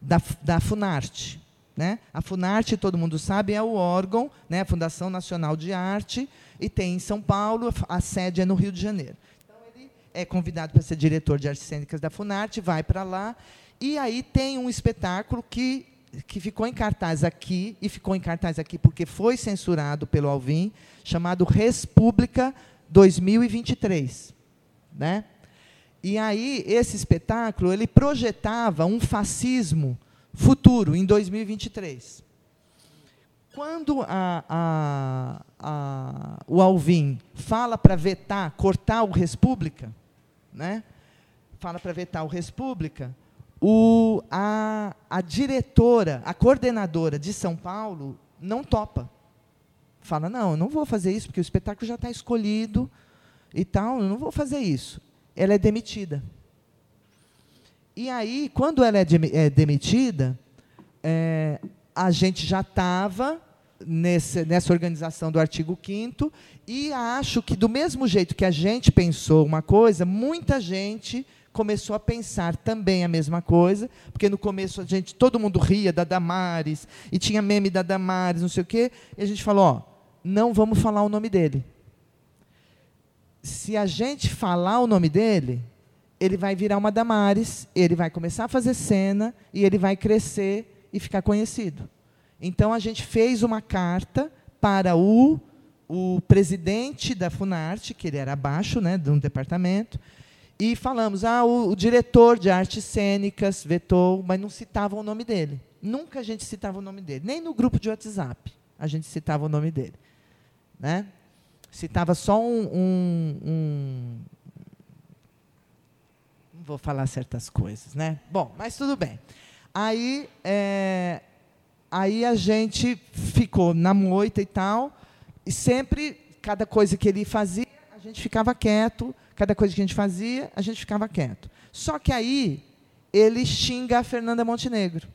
da, da Funarte. Né? A Funarte, todo mundo sabe, é o órgão, né? a Fundação Nacional de Arte, e tem em São Paulo, a sede é no Rio de Janeiro. Então, ele é convidado para ser diretor de artes cênicas da Funarte, vai para lá, e aí tem um espetáculo que, que ficou em cartaz aqui, e ficou em cartaz aqui porque foi censurado pelo Alvin, chamado República 2023. Né? E aí, esse espetáculo, ele projetava um fascismo futuro, em 2023. Quando a, a, a, o Alvin fala para vetar, cortar o República, né? fala para vetar o República, o, a, a diretora, a coordenadora de São Paulo não topa. Fala, não, eu não vou fazer isso, porque o espetáculo já está escolhido e tal, eu não vou fazer isso. Ela é demitida. E aí, quando ela é, é demitida, é, a gente já estava nessa organização do artigo 5 e acho que, do mesmo jeito que a gente pensou uma coisa, muita gente começou a pensar também a mesma coisa, porque no começo a gente, todo mundo ria da Damares, e tinha meme da Damares, não sei o quê, e a gente falou, ó, não vamos falar o nome dele. Se a gente falar o nome dele, ele vai virar uma Damares, ele vai começar a fazer cena e ele vai crescer e ficar conhecido. Então a gente fez uma carta para o, o presidente da Funarte, que ele era abaixo né, de um departamento, e falamos: ah, o, o diretor de artes cênicas vetou, mas não citava o nome dele. Nunca a gente citava o nome dele, nem no grupo de WhatsApp a gente citava o nome dele. Né? Citava só um, um, um vou falar certas coisas, né? Bom, mas tudo bem. Aí, é, aí a gente ficou na moita e tal, e sempre, cada coisa que ele fazia, a gente ficava quieto, cada coisa que a gente fazia, a gente ficava quieto. Só que aí, ele xinga a Fernanda Montenegro.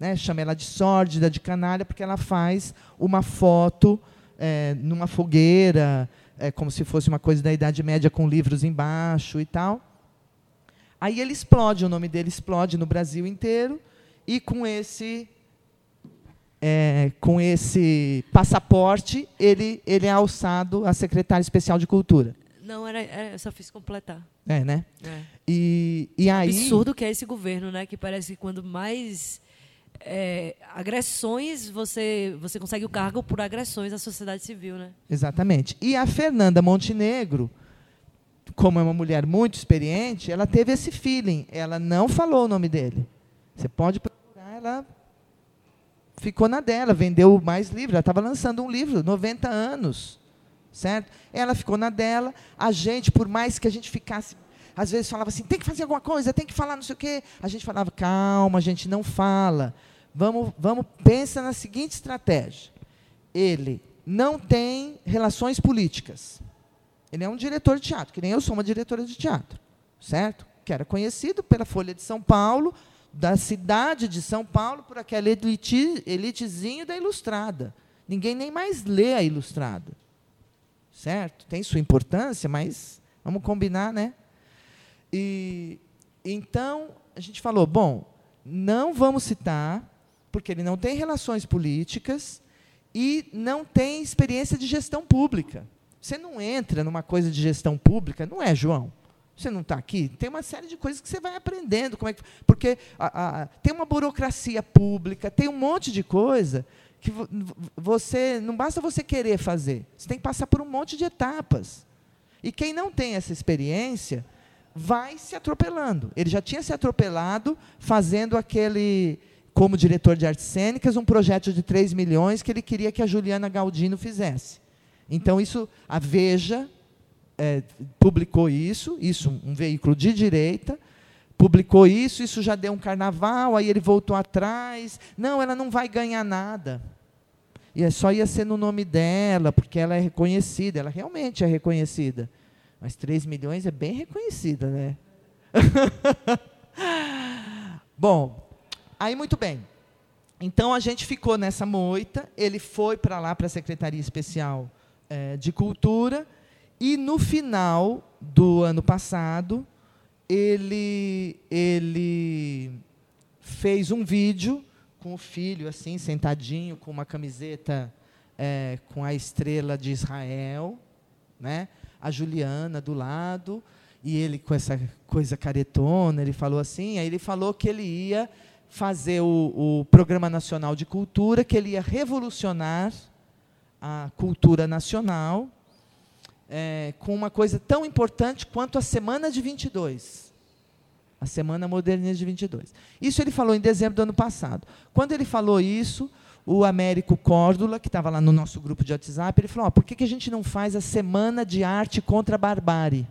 Né? Chama ela de sórdida, de canalha, porque ela faz uma foto é, numa fogueira, é, como se fosse uma coisa da Idade Média com livros embaixo e tal. Aí ele explode, o nome dele explode no Brasil inteiro, e com esse é, com esse passaporte, ele, ele é alçado a secretário especial de Cultura. Não, era, era- eu só fiz completar. É, né? É. E, e aí. Absurdo que é esse governo, né? Que parece que quando mais é, agressões você você consegue o cargo por agressões à sociedade civil, né? Exatamente. E a Fernanda Montenegro, como é uma mulher muito experiente, ela teve esse feeling. Ela não falou o nome dele. Você pode procurar, ela ficou na dela, vendeu mais livros. Ela estava lançando um livro, 90 anos. Certo? Ela ficou na dela. A gente, por mais que a gente ficasse. Às vezes falava assim, tem que fazer alguma coisa, tem que falar não sei o quê. A gente falava, calma, a gente não fala. Vamos, vamos, pensa na seguinte estratégia. Ele não tem relações políticas. Ele é um diretor de teatro, que nem eu sou uma diretora de teatro, certo? Que era conhecido pela Folha de São Paulo, da cidade de São Paulo, por aquela elite, elitezinho da Ilustrada. Ninguém nem mais lê a Ilustrada, certo? Tem sua importância, mas vamos combinar, né? E então a gente falou, bom, não vamos citar, porque ele não tem relações políticas e não tem experiência de gestão pública. Você não entra numa coisa de gestão pública, não é, João? Você não está aqui? Tem uma série de coisas que você vai aprendendo. Como é que, porque a, a, tem uma burocracia pública, tem um monte de coisa que vo- você não basta você querer fazer. Você tem que passar por um monte de etapas. E quem não tem essa experiência vai se atropelando. Ele já tinha se atropelado fazendo aquele, como diretor de artes cênicas, um projeto de 3 milhões que ele queria que a Juliana Galdino fizesse. Então, isso, a Veja é, publicou isso, isso, um veículo de direita, publicou isso, isso já deu um carnaval, aí ele voltou atrás. Não, ela não vai ganhar nada. E é só ia ser no nome dela, porque ela é reconhecida, ela realmente é reconhecida. Mas 3 milhões é bem reconhecida, né? *laughs* Bom, aí muito bem. Então a gente ficou nessa moita, ele foi para lá, para a Secretaria Especial eh, de Cultura, e no final do ano passado, ele, ele fez um vídeo com o filho, assim, sentadinho, com uma camiseta eh, com a estrela de Israel, né? a Juliana do lado, e ele com essa coisa caretona, ele falou assim, aí ele falou que ele ia fazer o, o Programa Nacional de Cultura, que ele ia revolucionar a cultura nacional, é, com uma coisa tão importante quanto a Semana de 22. A Semana Modernista de 22. Isso ele falou em dezembro do ano passado. Quando ele falou isso, o Américo Córdula, que estava lá no nosso grupo de WhatsApp, ele falou: oh, por que, que a gente não faz a Semana de Arte contra a Barbárie?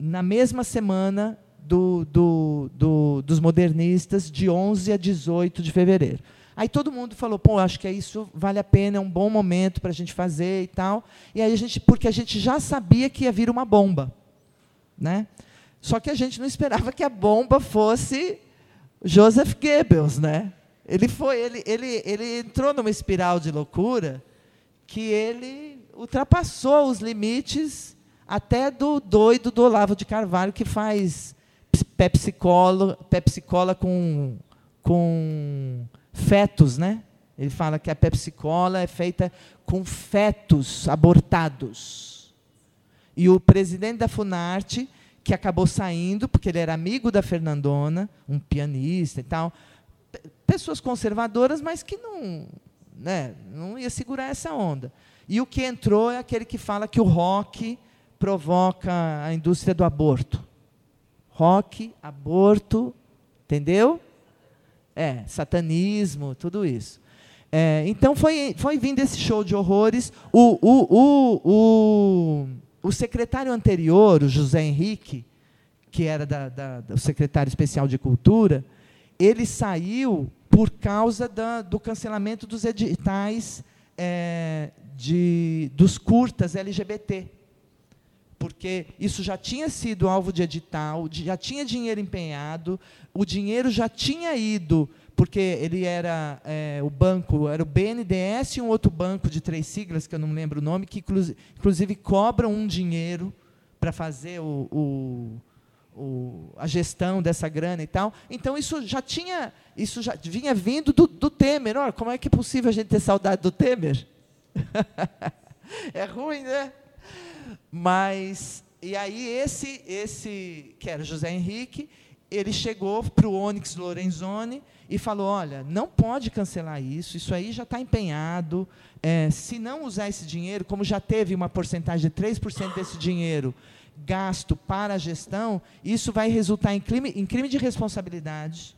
Na mesma semana do, do, do, dos modernistas, de 11 a 18 de fevereiro. Aí todo mundo falou, pô, acho que isso vale a pena, é um bom momento para a gente fazer e tal. E aí a gente, porque a gente já sabia que ia vir uma bomba, né? Só que a gente não esperava que a bomba fosse Joseph Goebbels, né? Ele foi, ele, ele, ele entrou numa espiral de loucura que ele ultrapassou os limites até do doido do Olavo de Carvalho que faz Pepsi Cola, Pepsi Cola com, com fetos, né? Ele fala que a Pepsi Cola é feita com fetos abortados. E o presidente da Funarte, que acabou saindo, porque ele era amigo da Fernandona, um pianista e tal, pessoas conservadoras, mas que não, né, não ia segurar essa onda. E o que entrou é aquele que fala que o rock provoca a indústria do aborto. Rock, aborto, entendeu? É, satanismo, tudo isso. É, então foi, foi vindo esse show de horrores. O, o, o, o, o secretário anterior, o José Henrique, que era da, da, do secretário especial de cultura, ele saiu por causa da, do cancelamento dos editais é, de, dos curtas LGBT. Porque isso já tinha sido alvo de edital, já tinha dinheiro empenhado, o dinheiro já tinha ido, porque ele era é, o banco, era o BNDES e um outro banco de três siglas, que eu não lembro o nome, que inclusive cobram um dinheiro para fazer o, o o, a gestão dessa grana e tal. Então isso já tinha, isso já vinha vindo do, do Temer. Olha, como é que é possível a gente ter saudade do Temer? *laughs* é ruim, né? Mas e aí esse esse que era José Henrique, ele chegou para o Onyx Lorenzoni e falou: olha, não pode cancelar isso, isso aí já está empenhado. É, se não usar esse dinheiro, como já teve uma porcentagem de 3% desse dinheiro gasto para a gestão, isso vai resultar em crime, em crime de responsabilidade,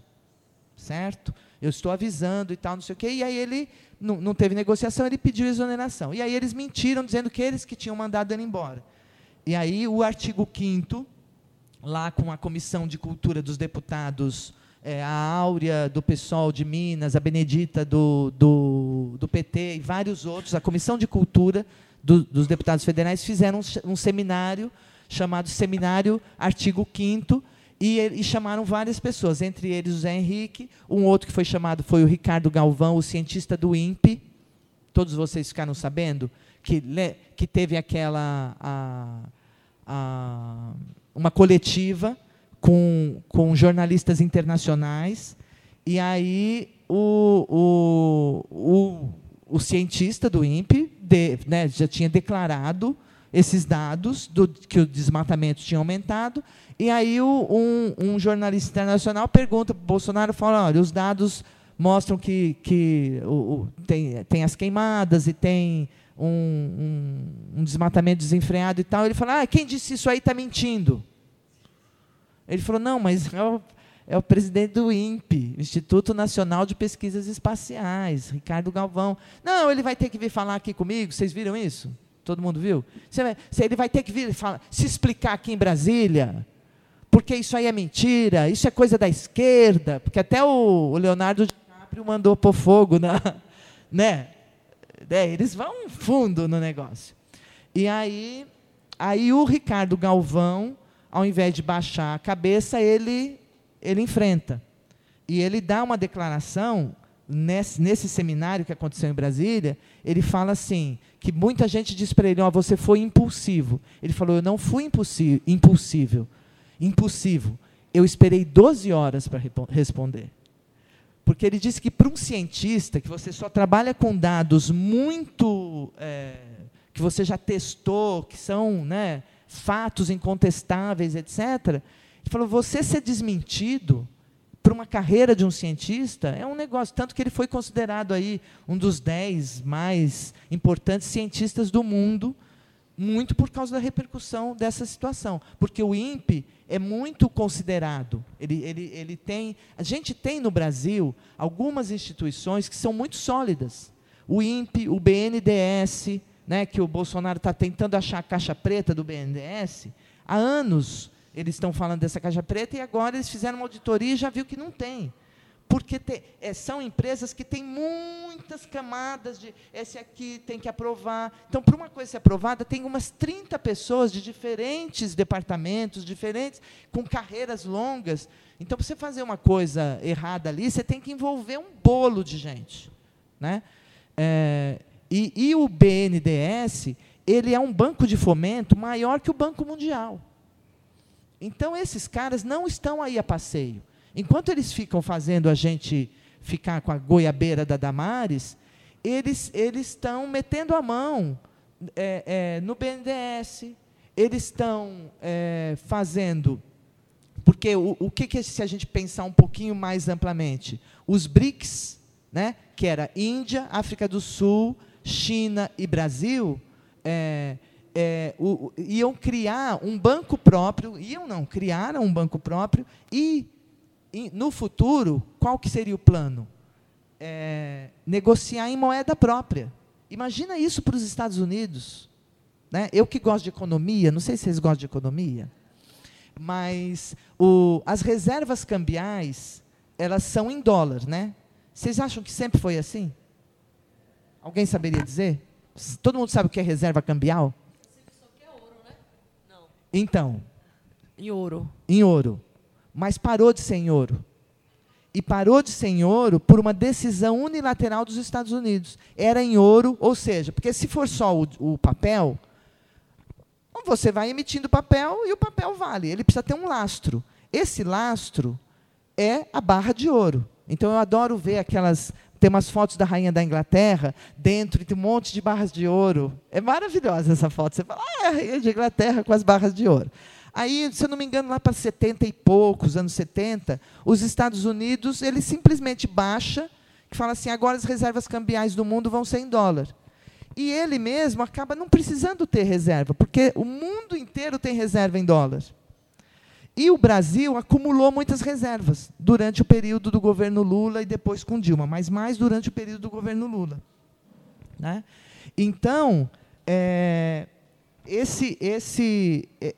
certo? Eu estou avisando e tal, não sei o quê. E aí ele não, não teve negociação, ele pediu exoneração. E aí eles mentiram, dizendo que eles que tinham mandado ele embora. E aí o artigo 5 lá com a Comissão de Cultura dos Deputados, é, a Áurea do PSOL de Minas, a Benedita do, do, do PT e vários outros, a Comissão de Cultura do, dos Deputados Federais fizeram um, um seminário chamado Seminário Artigo 5 e, e, chamaram várias pessoas, entre eles o Zé Henrique, um outro que foi chamado foi o Ricardo Galvão, o cientista do INPE. Todos vocês ficaram sabendo que, que teve aquela a, a, uma coletiva com, com jornalistas internacionais e aí o, o, o, o cientista do INPE de, né, já tinha declarado esses dados do que o desmatamento tinha aumentado. E aí o, um, um, jornalista internacional pergunta para o Bolsonaro, fala, olha, os dados mostram que, que o, o, tem, tem as queimadas e tem um, um, um, desmatamento desenfreado e tal. Ele fala, ah, quem disse isso aí está mentindo. Ele falou, não, mas é o, é o presidente do INPE, Instituto Nacional de Pesquisas Espaciais, Ricardo Galvão. Não, ele vai ter que vir falar aqui comigo, vocês viram isso? Todo mundo viu? Vai, ele vai ter que vir falar, se explicar aqui em Brasília, porque isso aí é mentira, isso é coisa da esquerda, porque até o, o Leonardo DiCaprio mandou pôr fogo na. *laughs* Né? É, eles vão fundo no negócio. E aí, aí o Ricardo Galvão, ao invés de baixar a cabeça, ele, ele enfrenta. E ele dá uma declaração nesse, nesse seminário que aconteceu em Brasília, ele fala assim, que muita gente disse para ele, oh, você foi impulsivo. Ele falou, eu não fui impulsivo, impulsivo, impulsivo. Eu esperei 12 horas para responder. Porque ele disse que para um cientista, que você só trabalha com dados muito... É, que você já testou, que são né, fatos incontestáveis, etc., ele falou, você ser desmentido para uma carreira de um cientista é um negócio, tanto que ele foi considerado aí um dos dez mais importantes cientistas do mundo, muito por causa da repercussão dessa situação, porque o INPE é muito considerado. Ele, ele, ele tem, a gente tem no Brasil algumas instituições que são muito sólidas. O INPE, o BNDES, né, que o Bolsonaro está tentando achar a caixa preta do BNDES, há anos eles estão falando dessa caixa preta e agora eles fizeram uma auditoria e já viu que não tem. Porque te, é, são empresas que têm muitas camadas de esse aqui tem que aprovar. Então, para uma coisa ser aprovada, tem umas 30 pessoas de diferentes departamentos, diferentes, com carreiras longas. Então, para você fazer uma coisa errada ali, você tem que envolver um bolo de gente. Né? É, e, e o BNDES, ele é um banco de fomento maior que o Banco Mundial. Então, esses caras não estão aí a passeio. Enquanto eles ficam fazendo a gente ficar com a goiabeira da Damares, eles, eles estão metendo a mão é, é, no BNDES, eles estão é, fazendo. Porque o, o que, que, se a gente pensar um pouquinho mais amplamente? Os BRICS, né, que era Índia, África do Sul, China e Brasil, é, o, iam criar um banco próprio, iam não, criaram um banco próprio e, e no futuro, qual que seria o plano? É, negociar em moeda própria. Imagina isso para os Estados Unidos. Né? Eu que gosto de economia, não sei se vocês gostam de economia, mas o, as reservas cambiais, elas são em dólar, né? Vocês acham que sempre foi assim? Alguém saberia dizer? Todo mundo sabe o que é reserva cambial? Então. Em ouro. Em ouro. Mas parou de ser em ouro. E parou de ser em ouro por uma decisão unilateral dos Estados Unidos. Era em ouro, ou seja, porque se for só o, o papel, Você vai emitindo papel e o papel vale. Ele precisa ter um lastro. Esse lastro é a barra de ouro. Então eu adoro ver aquelas. Tem umas fotos da rainha da Inglaterra, dentro tem um monte de barras de ouro. É maravilhosa essa foto. Você fala, ah, é a rainha de Inglaterra com as barras de ouro. Aí, se eu não me engano, lá para 70 e poucos, anos 70, os Estados Unidos, ele simplesmente baixa, que fala assim, agora as reservas cambiais do mundo vão ser em dólar. E ele mesmo acaba não precisando ter reserva, porque o mundo inteiro tem reserva em dólar. E o Brasil acumulou muitas reservas durante o período do governo Lula e depois com Dilma, mas mais durante o período do governo Lula. Né? Então, é, esse, esse, é,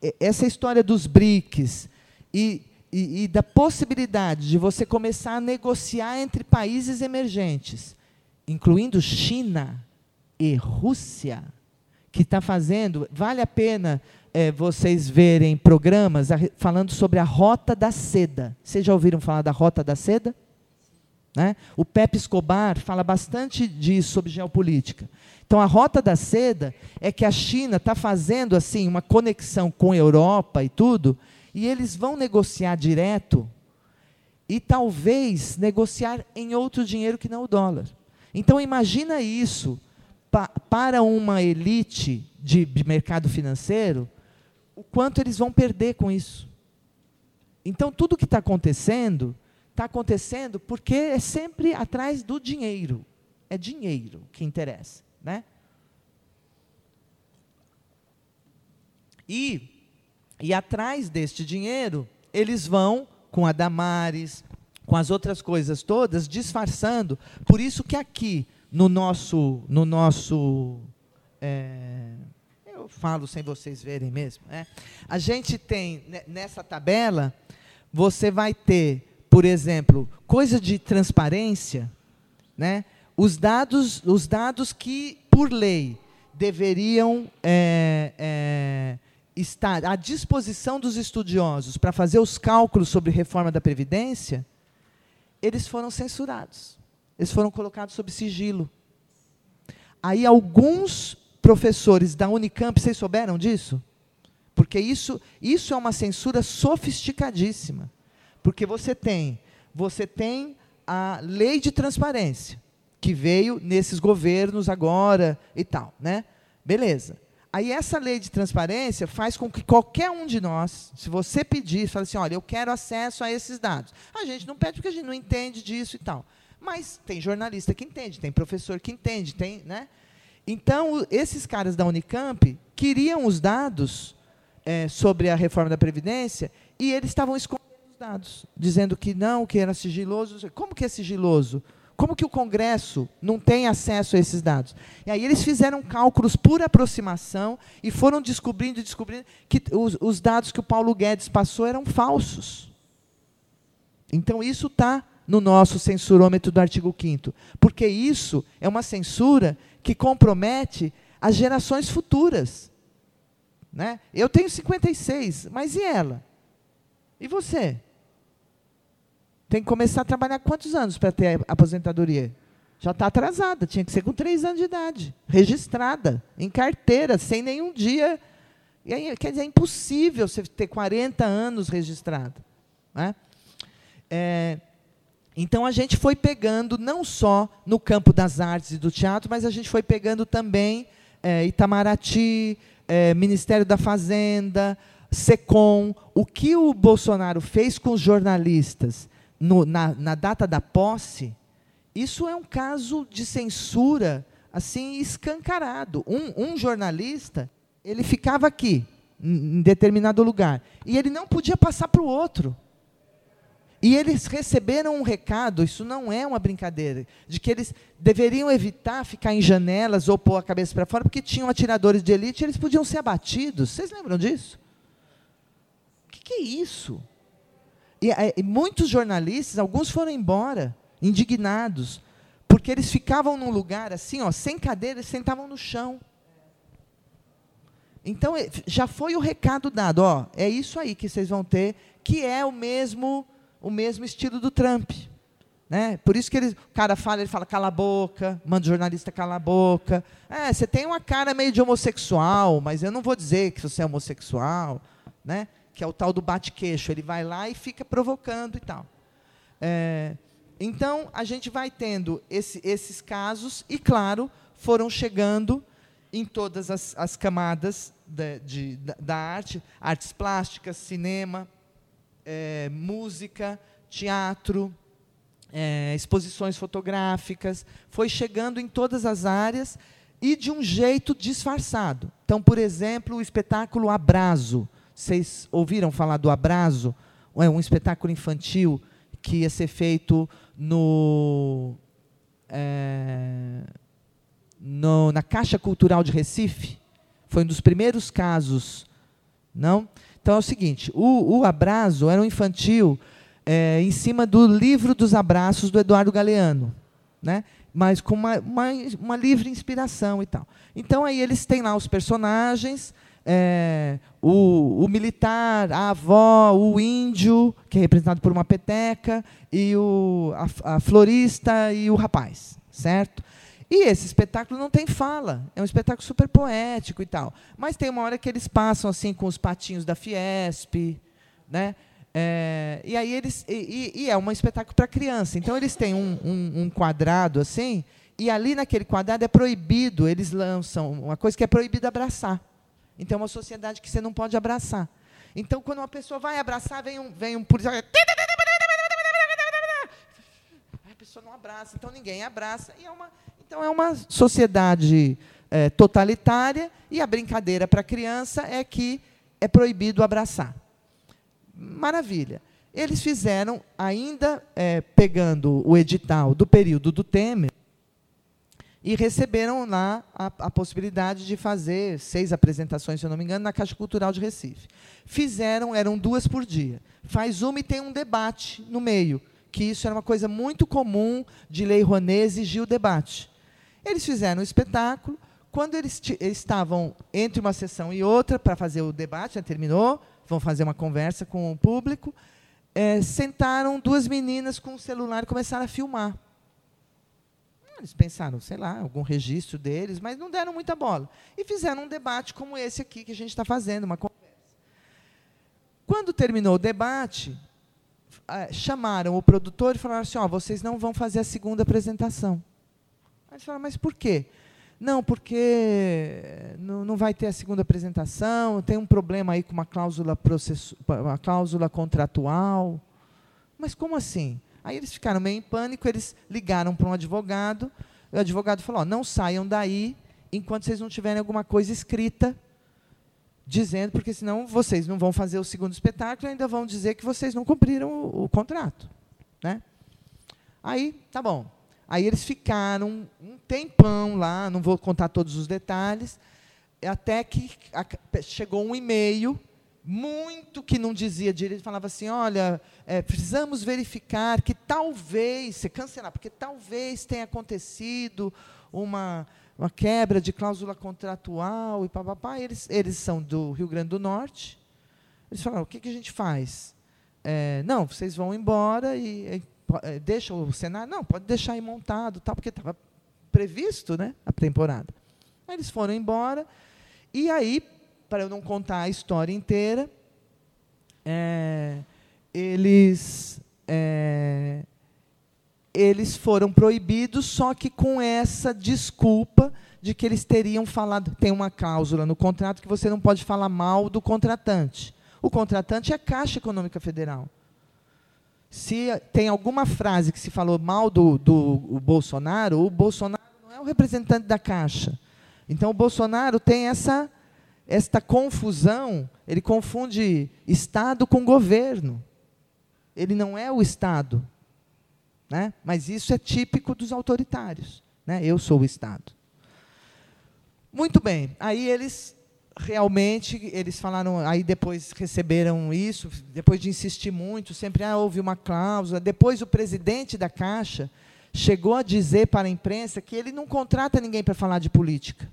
é, essa história dos BRICS e, e, e da possibilidade de você começar a negociar entre países emergentes, incluindo China e Rússia, que está fazendo, vale a pena é, vocês verem programas falando sobre a Rota da Seda. Vocês já ouviram falar da Rota da Seda? Né? O Pepe Escobar fala bastante disso sobre geopolítica. Então, a Rota da Seda é que a China está fazendo assim uma conexão com a Europa e tudo, e eles vão negociar direto e talvez negociar em outro dinheiro que não o dólar. Então, imagina isso pa, para uma elite de, de mercado financeiro o quanto eles vão perder com isso. Então, tudo que está acontecendo, está acontecendo porque é sempre atrás do dinheiro. É dinheiro que interessa. Né? E, e atrás deste dinheiro, eles vão com a Damares, com as outras coisas todas, disfarçando. Por isso que aqui, no nosso, no nosso é, falo sem vocês verem mesmo. Né? A gente tem, nessa tabela, você vai ter, por exemplo, coisa de transparência, né? os, dados, os dados que, por lei, deveriam é, é, estar à disposição dos estudiosos para fazer os cálculos sobre reforma da Previdência, eles foram censurados. Eles foram colocados sob sigilo. Aí alguns professores da Unicamp, vocês souberam disso? Porque isso, isso é uma censura sofisticadíssima. Porque você tem, você tem a lei de transparência, que veio nesses governos agora e tal, né? Beleza. Aí essa lei de transparência faz com que qualquer um de nós, se você pedir, fala assim, olha, eu quero acesso a esses dados. A gente não pede porque a gente não entende disso e tal. Mas tem jornalista que entende, tem professor que entende, tem, né? Então, esses caras da Unicamp queriam os dados é, sobre a reforma da Previdência e eles estavam escondendo os dados, dizendo que não, que era sigiloso. Como que é sigiloso? Como que o Congresso não tem acesso a esses dados? E aí eles fizeram cálculos por aproximação e foram descobrindo descobrindo que os, os, dados que o Paulo Guedes passou eram falsos. Então isso está no nosso censurômetro do artigo 5 porque isso é uma censura que compromete as gerações futuras. Né? Eu tenho 56, mas e ela? E você? Tem que começar a trabalhar quantos anos para ter aposentadoria? Já está atrasada, tinha que ser com três anos de idade, registrada, em carteira, sem nenhum dia. E aí, quer dizer, é impossível você ter 40 anos registrado. Né? É, então a gente foi pegando não só no campo das artes e do teatro, mas a gente foi pegando também é, Itamaraty, é, Ministério da Fazenda, SECOM. O que o Bolsonaro fez com os jornalistas no, na, na data da posse, isso é um caso de censura assim escancarado. Um, um jornalista ele ficava aqui, em determinado lugar, e ele não podia passar para o outro. E eles receberam um recado, isso não é uma brincadeira, de que eles deveriam evitar ficar em janelas ou pôr a cabeça para fora, porque tinham atiradores de elite e eles podiam ser abatidos. Vocês lembram disso? O que, que é isso? E, e muitos jornalistas, alguns foram embora, indignados, porque eles ficavam num lugar assim, ó, sem cadeira, eles sentavam no chão. Então, já foi o recado dado, ó, é isso aí que vocês vão ter, que é o mesmo o mesmo estilo do Trump. Né? Por isso que ele, o cara fala, ele fala, cala a boca, manda o jornalista calar a boca. É, você tem uma cara meio de homossexual, mas eu não vou dizer que você é homossexual, né? que é o tal do bate-queixo. Ele vai lá e fica provocando e tal. É, então, a gente vai tendo esse, esses casos, e, claro, foram chegando em todas as, as camadas da, de, da, da, arte, artes plásticas, cinema, é, música, teatro, é, exposições fotográficas, foi chegando em todas as áreas e de um jeito disfarçado. Então, por exemplo, o espetáculo Abrazo. Vocês ouviram falar do Abrazo? É um espetáculo infantil que ia ser feito no, é, no, na Caixa Cultural de Recife. Foi um dos primeiros casos. Não? Então é o seguinte: o, o Abrazo era um infantil é, em cima do livro dos abraços do Eduardo Galeano, né? mas com uma, uma, uma livre inspiração e tal. Então aí eles têm lá os personagens, é, o, o, militar, a avó, o índio, que é representado por uma peteca, e o, a, a, florista e o rapaz, certo? E esse espetáculo não tem fala, é um espetáculo super poético e tal. Mas tem uma hora que eles passam assim com os patinhos da Fiesp, né? É, e aí eles e, e, é um espetáculo para criança. Então eles têm um, um, um, quadrado assim e ali naquele quadrado é proibido. Eles lançam uma coisa que é proibido abraçar. Então é uma sociedade que você não pode abraçar. Então quando uma pessoa vai abraçar vem um vem um policial a pessoa não abraça. Então ninguém abraça e é uma então é uma sociedade é, totalitária e a brincadeira para a criança é que é proibido abraçar. Maravilha. Eles fizeram, ainda é, pegando o edital do período do Temer, e receberam lá a, a, possibilidade de fazer seis apresentações, se eu não me engano, na Caixa Cultural de Recife. Fizeram, eram duas por dia. Faz uma e tem um debate no meio, que isso era uma coisa muito comum de Lei Rouanet exigir o debate. Eles fizeram o espetáculo. Quando eles, eles estavam entre uma sessão e outra para fazer o debate, já terminou, vão fazer uma conversa com o público, é, sentaram duas meninas com o celular e começaram a filmar. Eles pensaram, sei lá, algum registro deles, mas não deram muita bola. E fizeram um debate como esse aqui que a gente está fazendo, uma conversa. Quando terminou o debate, chamaram o produtor e falaram assim: ó, vocês não vão fazer a segunda apresentação. Aí eles falaram, mas por quê? Não, porque não, não vai ter a segunda apresentação, tem um problema aí com uma cláusula, processu, uma cláusula contratual. Mas como assim? Aí eles ficaram meio em pânico, eles ligaram para um advogado, o advogado falou, não saiam daí enquanto vocês não tiverem alguma coisa escrita dizendo, porque senão vocês não vão fazer o segundo espetáculo e ainda vão dizer que vocês não cumpriram o, o contrato. Né? Aí, tá bom. Aí eles ficaram um tempão lá, não vou contar todos os detalhes, até que chegou um e-mail muito que não dizia direito, falava assim, olha, é, precisamos verificar que talvez, se cancelar, porque talvez tenha acontecido uma, uma quebra de cláusula contratual e papapá. Eles, eles são do Rio Grande do Norte. Eles falaram, o que, que a gente faz? É, não, vocês vão embora e deixa o cenário? Não, pode deixar aí montado, tal, porque estava previsto né, a temporada. Aí eles foram embora, e aí, para eu não contar a história inteira, é, eles, é, eles foram proibidos, só que com essa desculpa de que eles teriam falado. Tem uma cláusula no contrato que você não pode falar mal do contratante. O contratante é a Caixa Econômica Federal se tem alguma frase que se falou mal do, do Bolsonaro, o Bolsonaro não é o representante da Caixa. Então, o Bolsonaro tem essa, esta confusão, ele confunde Estado com governo. Ele não é o Estado. Né? Mas isso é típico dos autoritários. Né? Eu sou o Estado. Muito bem, aí eles realmente eles falaram, aí depois receberam isso, depois de insistir muito, sempre ah, houve uma cláusula. Depois o presidente da Caixa chegou a dizer para a imprensa que ele não contrata ninguém para falar de política.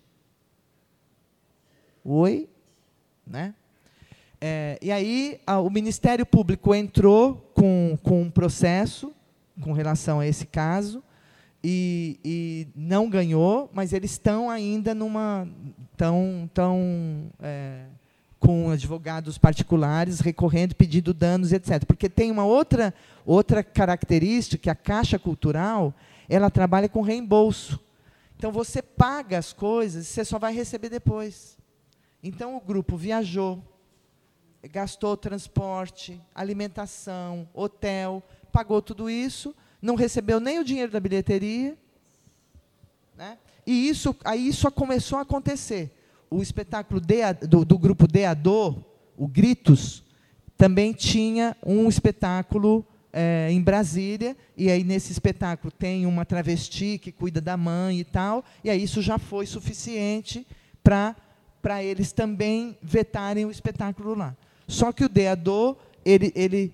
Oi? Né? É, e aí a, o Ministério Público entrou com, com um processo com relação a esse caso e, e não ganhou, mas eles estão ainda numa tão tão é, com advogados particulares recorrendo, pedindo danos, etc. Porque tem uma outra outra característica que a Caixa Cultural ela trabalha com reembolso. Então você paga as coisas, você só vai receber depois. Então o grupo viajou, gastou transporte, alimentação, hotel, pagou tudo isso, não recebeu nem o dinheiro da bilheteria, né? E isso, aí isso começou a acontecer. O espetáculo do, do grupo Deador, o Gritos, também tinha um espetáculo é, em Brasília, e aí nesse espetáculo tem uma travesti que cuida da mãe e tal, e aí isso já foi suficiente para para eles também vetarem o espetáculo lá. Só que o Deador, ele, ele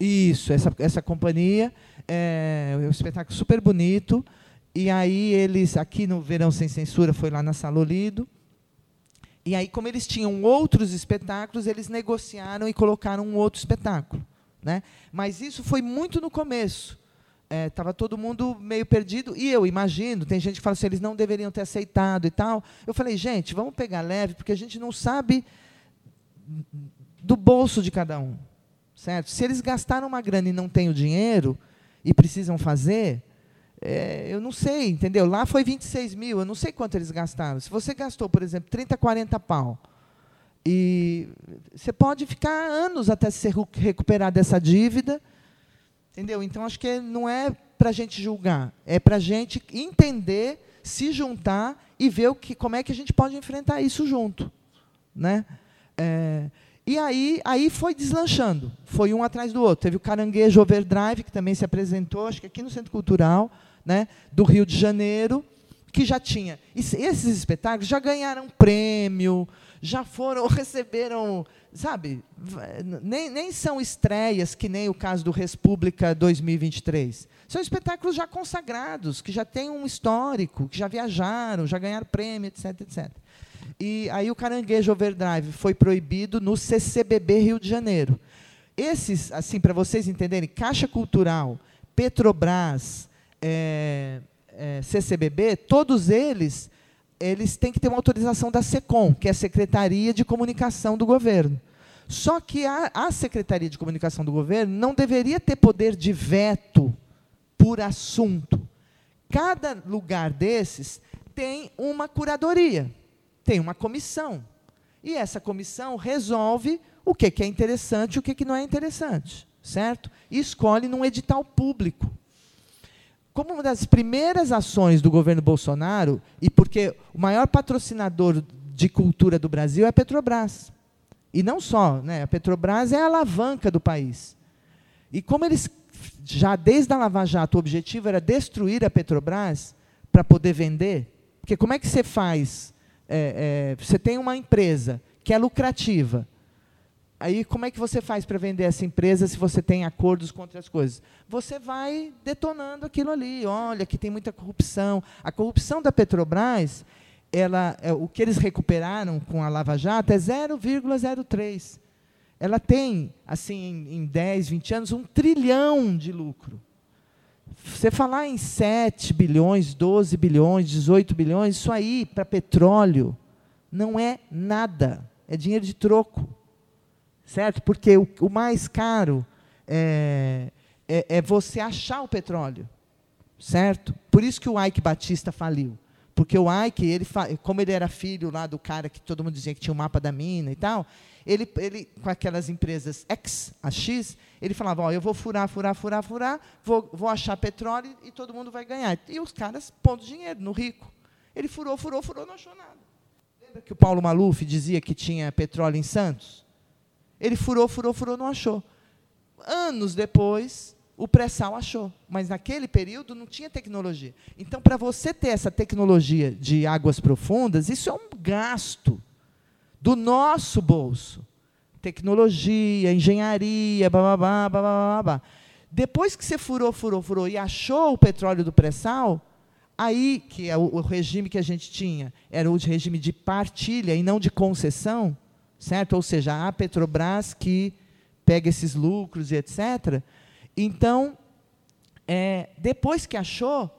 isso, essa, essa companhia, é, é um espetáculo super bonito, e aí eles, aqui no Verão Sem Censura, foi lá na Salolido, e aí, como eles tinham outros espetáculos, eles negociaram e colocaram um outro espetáculo. Né? Mas isso foi muito no começo. Estava é, todo mundo meio perdido. E eu imagino, tem gente que fala assim, eles não deveriam ter aceitado e tal. Eu falei, gente, vamos pegar leve, porque a gente não sabe do bolso de cada um. Certo? Se eles gastaram uma grana e não têm o dinheiro, e precisam fazer, é, eu não sei, entendeu? Lá foi 26 mil, eu não sei quanto eles gastaram. Se você gastou, por exemplo, 30, 40 pau, e você pode ficar anos até se recuperar dessa dívida. Entendeu? Então, acho que não é para a gente julgar, é para a gente entender, se juntar e ver o que, como é que a gente pode enfrentar isso junto. Né? É, e aí, aí foi deslanchando, foi um atrás do outro. Teve o Caranguejo Overdrive, que também se apresentou, acho que aqui no Centro Cultural, né, do Rio de Janeiro, que já tinha. Esses espetáculos já ganharam prêmio, já foram, *laughs* receberam, sabe, nem, nem são estreias, que nem o caso do República 2023. São espetáculos já consagrados, que já têm um histórico, que já viajaram, já ganharam prêmio, etc, etc. E aí o Caranguejo Overdrive foi proibido no CCBB Rio de Janeiro. Esses, assim, para vocês entenderem, Caixa Cultural, Petrobras, é, é, CCBB, todos eles eles têm que ter uma autorização da SECOM, que é a Secretaria de Comunicação do Governo. Só que a, a Secretaria de Comunicação do Governo não deveria ter poder de veto por assunto. Cada lugar desses tem uma curadoria, tem uma comissão. E essa comissão resolve o que, é interessante e o que não é interessante, certo? E escolhe num edital público como uma das primeiras ações do governo Bolsonaro, e porque o maior patrocinador de cultura do Brasil é a Petrobras. E não só, né? a Petrobras é a alavanca do país. E como eles, já desde a Lava Jato, o objetivo era destruir a Petrobras para poder vender, porque como é que você faz? É, é, você tem uma empresa que é lucrativa, Aí, como é que você faz para vender essa empresa se você tem acordos com outras coisas? Você vai detonando aquilo ali. Olha, que tem muita corrupção. A corrupção da Petrobras, ela, é, o que eles recuperaram com a Lava Jato é 0,03. Ela tem, assim, em, em 10, 20 anos, um trilhão de lucro. Você falar em 7 bilhões, 12 bilhões, 18 bilhões, isso aí, para petróleo, não é nada. É dinheiro de troco certo? Porque o, o mais caro é, é, é, você achar o petróleo, certo? Por isso que o Ike Batista faliu. Porque o Ike, ele, como ele era filho lá do cara que todo mundo dizia que tinha o um mapa da mina e tal, ele, ele, com aquelas empresas X, a X, ele falava, ó, eu vou furar, furar, furar, furar, vou, vou achar petróleo e todo mundo vai ganhar. E os caras pondo dinheiro no rico. Ele furou, furou, furou, não achou nada. Lembra que o Paulo Maluf dizia que tinha petróleo em Santos? Ele furou, furou, furou, não achou. Anos depois, o pré-sal achou. Mas naquele período não tinha tecnologia. Então, para você ter essa tecnologia de águas profundas, isso é um gasto do nosso bolso. Tecnologia, engenharia, babá, babá, babá. Depois que você furou, furou, furou e achou o petróleo do pré-sal, aí, que é o, o regime que a gente tinha, era o regime de partilha e não de concessão, certo? Ou seja, a Petrobras que pega esses lucros e etc. Então, é, depois que achou,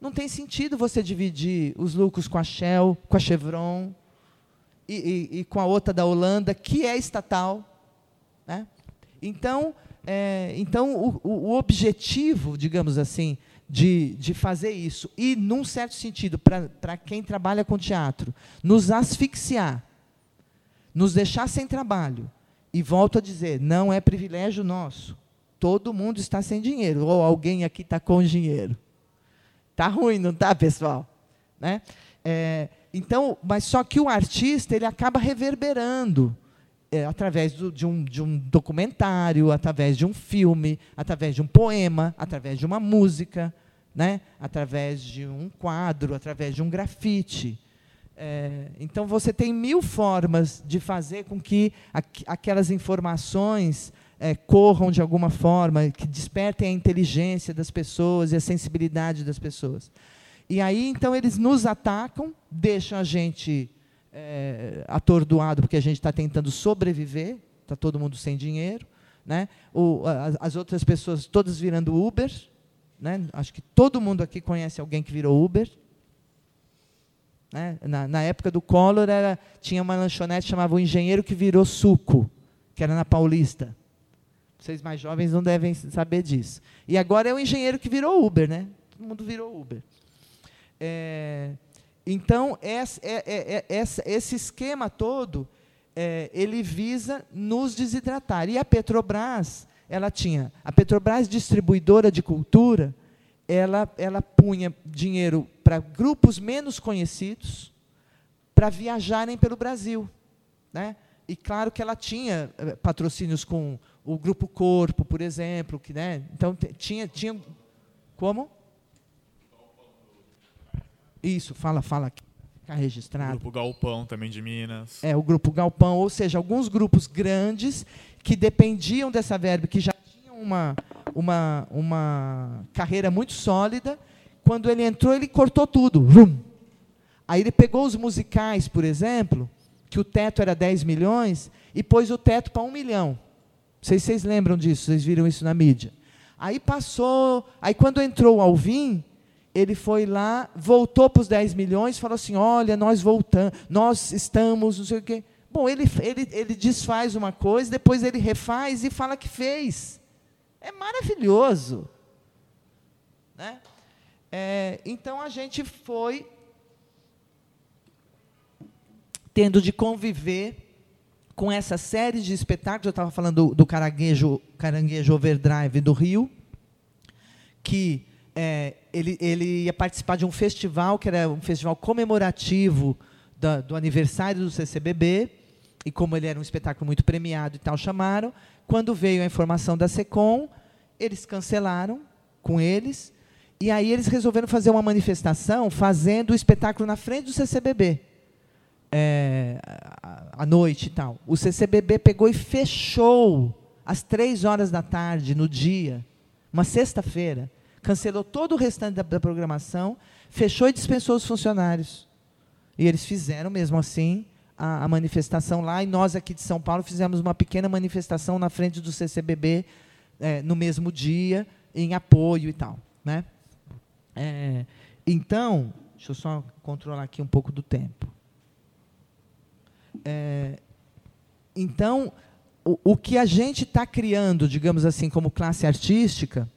não tem sentido você dividir os lucros com a Shell, com a Chevron e, e, e com a outra da Holanda, que é estatal. Né? Então, é, então o, o, objetivo, digamos assim, de, de fazer isso, e, num certo sentido, para quem trabalha com teatro, nos asfixiar, nos deixar sem trabalho, e volto a dizer, não é privilégio nosso. Todo mundo está sem dinheiro, ou alguém aqui está com dinheiro. Está ruim, não está, pessoal? Né? É, então, mas só que o artista ele acaba reverberando é, através do, de, um, de um documentário, através de um filme, através de um poema, através de uma música, né? através de um quadro, através de um grafite. É, então, você tem mil formas de fazer com que aqu aquelas informações é, corram de alguma forma, que despertem a inteligência das pessoas e a sensibilidade das pessoas. E aí, então, eles nos atacam, deixam a gente é, atordoado porque a gente está tentando sobreviver, está todo mundo sem dinheiro. Né? O, as, as outras pessoas todas virando Uber. Né? Acho que todo mundo aqui conhece alguém que virou Uber. Né? Na, na, época do Collor, era, tinha uma lanchonete chamava O Engenheiro que Virou Suco, que era na Paulista. Vocês mais jovens não devem saber disso. E agora é o engenheiro que virou Uber, né? Todo mundo virou Uber. É, então, esse, é, é, é, esse esquema todo, é, ele visa nos desidratar. E a Petrobras, ela tinha, a Petrobras distribuidora de cultura, ela, ela punha dinheiro para grupos menos conhecidos para viajarem pelo Brasil. Né? E claro que ela tinha eh, patrocínios com o Grupo Corpo, por exemplo, que, né? Então tinha, tinha como? Isso, fala, fala aqui. Ficar registrado. O Grupo Galpão também de Minas. É, o Grupo Galpão, ou seja, alguns grupos grandes que dependiam dessa verba, que já tinham uma, uma, uma carreira muito sólida. Quando ele entrou, ele cortou tudo. Vum. Aí ele pegou os musicais, por exemplo, que o teto era 10 milhões, e pôs o teto para 1 milhão. Não sei se vocês lembram disso, vocês viram isso na mídia. Aí passou, aí quando entrou o Alvin, ele foi lá, voltou para os 10 milhões, falou assim: olha, nós voltamos, nós estamos, não sei o quê. Bom, ele, ele, ele desfaz uma coisa, depois ele refaz e fala que fez. É maravilhoso. Né? Então a gente foi tendo de conviver com essa série de espetáculos. Eu estava falando do, caranguejo, caranguejo Overdrive do Rio, que é, ele, ele ia participar de um festival, que era um festival comemorativo do aniversário do CCBB, e como ele era um espetáculo muito premiado e tal, chamaram. Quando veio a informação da SECOM, eles cancelaram com eles, e aí eles resolveram fazer uma manifestação fazendo o espetáculo na frente do CCBB é, à noite e tal. O CCBB pegou e fechou às três horas da tarde, no dia, uma sexta-feira, cancelou todo o restante da, da, programação, fechou e dispensou os funcionários. E eles fizeram, mesmo assim, a, a, manifestação lá, e nós aqui de São Paulo fizemos uma pequena manifestação na frente do CCBB é, no mesmo dia, em apoio e tal. Né? É, então, deixa eu só controlar aqui um pouco do tempo. É, então, o, o, que a gente está criando, digamos assim, como classe artística,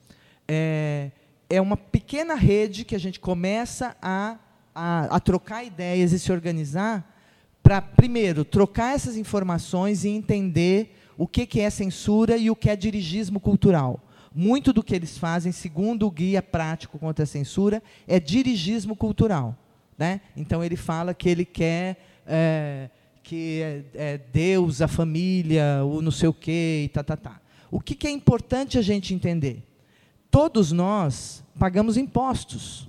é, é uma pequena rede que a gente começa a, a, a trocar ideias e se organizar para, primeiro, trocar essas informações e entender o que, que é censura e o que é dirigismo cultural. Muito do que eles fazem, segundo o guia prático contra a censura, é dirigismo cultural. Né? Então, ele fala que ele quer é, que é, é Deus, a família, o não sei o quê, e tá, tá, tá. O que, que é importante a gente entender? Todos nós pagamos impostos,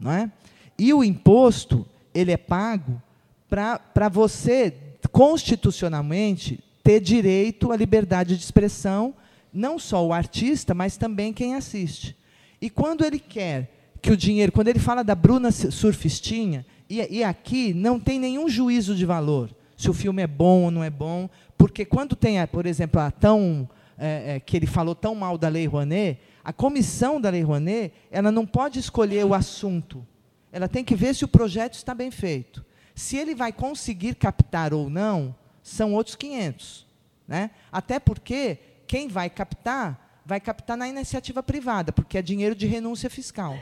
não é? E o imposto, ele é pago para você, constitucionalmente, ter direito à liberdade de expressão, não só o artista, mas também quem assiste. E quando ele quer que o dinheiro, quando ele fala da Bruna Surfistinha, e, e aqui não tem nenhum juízo de valor, se o filme é bom ou não é bom, porque quando tem, por exemplo, a tão, é, é, que ele falou tão mal da Lei Rouanet, a comissão da Lei Rouanet, ela não pode escolher o assunto. Ela tem que ver se o projeto está bem feito. Se ele vai conseguir captar ou não, são outros 500. Né? Até porque quem vai captar, vai captar na iniciativa privada, porque é dinheiro de renúncia fiscal.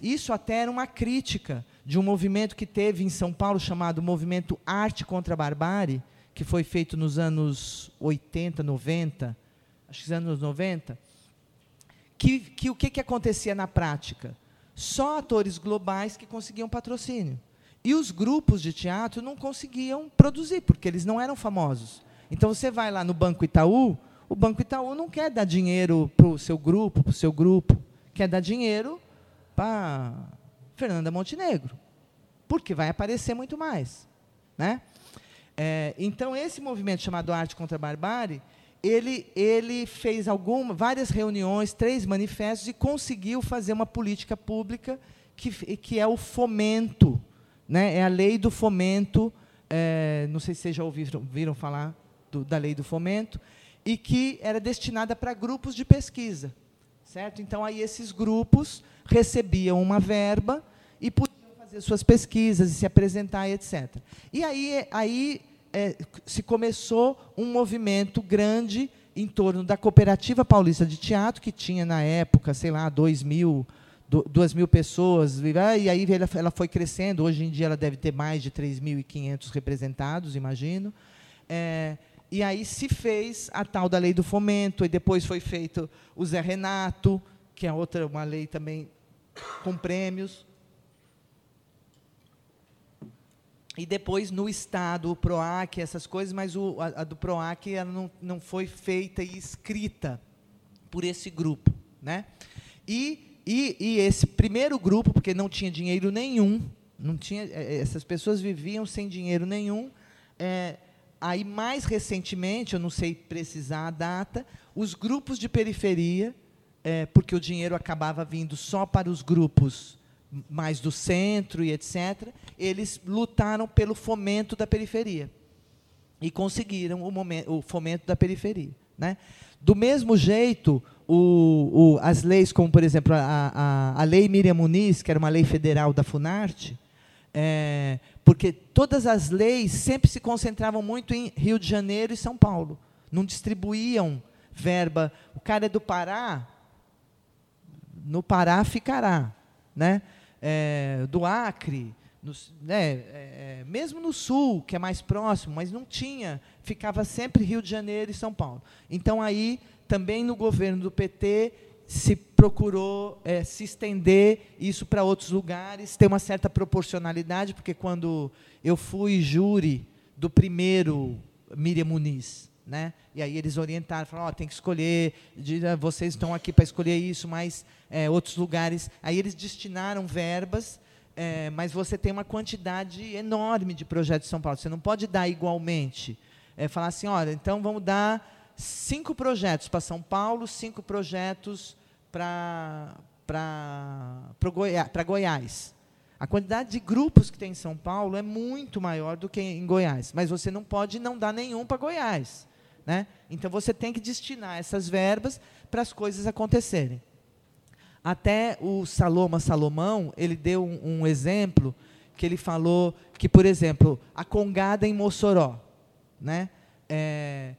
Isso até era uma crítica de um movimento que teve em São Paulo chamado Movimento Arte contra a Barbárie, que foi feito nos anos 80, 90, acho que nos anos 90, que, que o que, que acontecia na prática? Só atores globais que conseguiam patrocínio. E os grupos de teatro não conseguiam produzir, porque eles não eram famosos. Então você vai lá no Banco Itaú, o Banco Itaú não quer dar dinheiro para o seu grupo, para o seu grupo, quer dar dinheiro para Fernanda Montenegro, porque vai aparecer muito mais. Né? É, então, esse movimento chamado Arte contra a Barbárie, ele, ele fez alguma, várias reuniões, três manifestos, e conseguiu fazer uma política pública que, que é o fomento, né? é a lei do fomento, é, não sei se vocês já ouviram, ouviram falar do, da lei do fomento, e que era destinada para grupos de pesquisa. Certo? Então, aí esses grupos recebiam uma verba e podiam fazer suas pesquisas e se apresentar, etc. E aí, aí é, se começou um movimento grande em torno da Cooperativa Paulista de Teatro, que tinha, na época, sei lá, dois mil, duas mil pessoas, e aí ela foi crescendo, hoje em dia ela deve ter mais de 3.500 representados, imagino. É, e aí se fez a tal da lei do fomento, e depois foi feito o Zé Renato, que é outra uma lei também com prêmios. E depois no Estado, o PROAC, essas coisas, mas o, a, a, do PROAC ela não, não foi feita e escrita por esse grupo. Né? E, e, e esse primeiro grupo, porque não tinha dinheiro nenhum, não tinha, é, é, essas pessoas viviam sem dinheiro nenhum, é, aí mais recentemente, eu não sei precisar a data, os grupos de periferia, é, porque o dinheiro acabava vindo só para os grupos mais do centro e etc., eles lutaram pelo fomento da periferia e conseguiram o, momento, o fomento da periferia. Né? Do mesmo jeito, o, o, as leis, como, por exemplo, a, a, a Lei Miriam Muniz, que era uma lei federal da Funarte, é, porque todas as leis sempre se concentravam muito em Rio de Janeiro e São Paulo. Não distribuíam verba. O cara é do Pará, no Pará ficará. Né? É, do Acre, no, né, é, é, mesmo no sul, que é mais próximo, mas não tinha, ficava sempre Rio de Janeiro e São Paulo. Então, aí, também no governo do PT, se procurou é, se estender isso para outros lugares, ter uma certa proporcionalidade, porque quando eu fui júri do primeiro Miriam Muniz, né? E aí eles orientaram, falaram, oh, tem que escolher, ah, vocês estão aqui para escolher isso, mas é, outros lugares. Aí eles destinaram verbas, é, mas você tem uma quantidade enorme de projetos em São Paulo. Você não pode dar igualmente. É, falar assim, olha, então vamos dar cinco projetos para São Paulo, cinco projetos para Goiás, Goiás. A quantidade de grupos que tem em São Paulo é muito maior do que em Goiás, mas você não pode não dar nenhum para Goiás. Né? Então você tem que destinar essas verbas para as coisas acontecerem. Até o Saloma Salomão, ele deu um, um exemplo que ele falou que, por exemplo, a congada em Mossoró, né? É,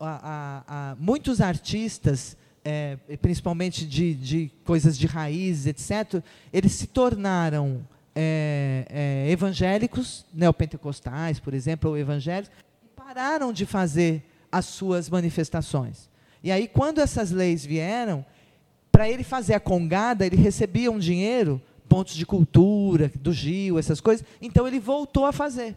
a, a, muitos artistas, é, principalmente de, de, coisas de raízes, etc., eles se tornaram é, é, evangélicos, neopentecostais, por exemplo, ou evangélicos, e pararam de fazer as suas manifestações. E aí, quando essas leis vieram, para ele fazer a congada, ele recebia um dinheiro, pontos de cultura, do Gil, essas coisas, então ele voltou a fazer.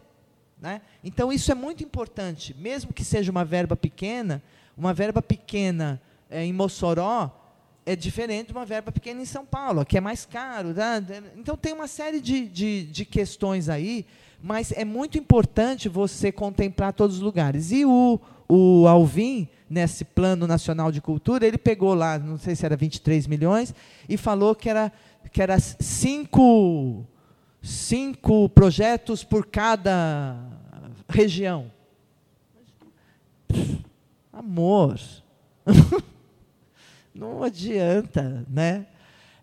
Né? Então, isso é muito importante, mesmo que seja uma verba pequena, uma verba pequena é, em Mossoró é diferente de uma verba pequena em São Paulo, que é mais caro. Tá? Então, tem uma série de, de, de questões aí, mas é muito importante você contemplar todos os lugares. E o, o Alvin, nesse Plano Nacional de Cultura, ele pegou lá, não sei se era 23 milhões, e falou que era, que era cinco cinco projetos por cada região. Amor, *laughs* não adianta, né?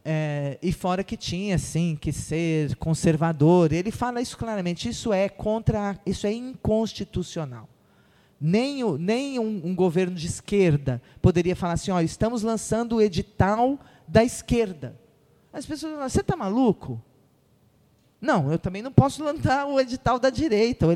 É, e fora que tinha, sim, que ser conservador. Ele fala isso claramente. Isso é contra, isso é inconstitucional. Nem, o, nem um, um governo de esquerda poderia falar assim: ó, estamos lançando o edital da esquerda. As pessoas falam: você está maluco? Não, eu também não posso lançar o edital da direita,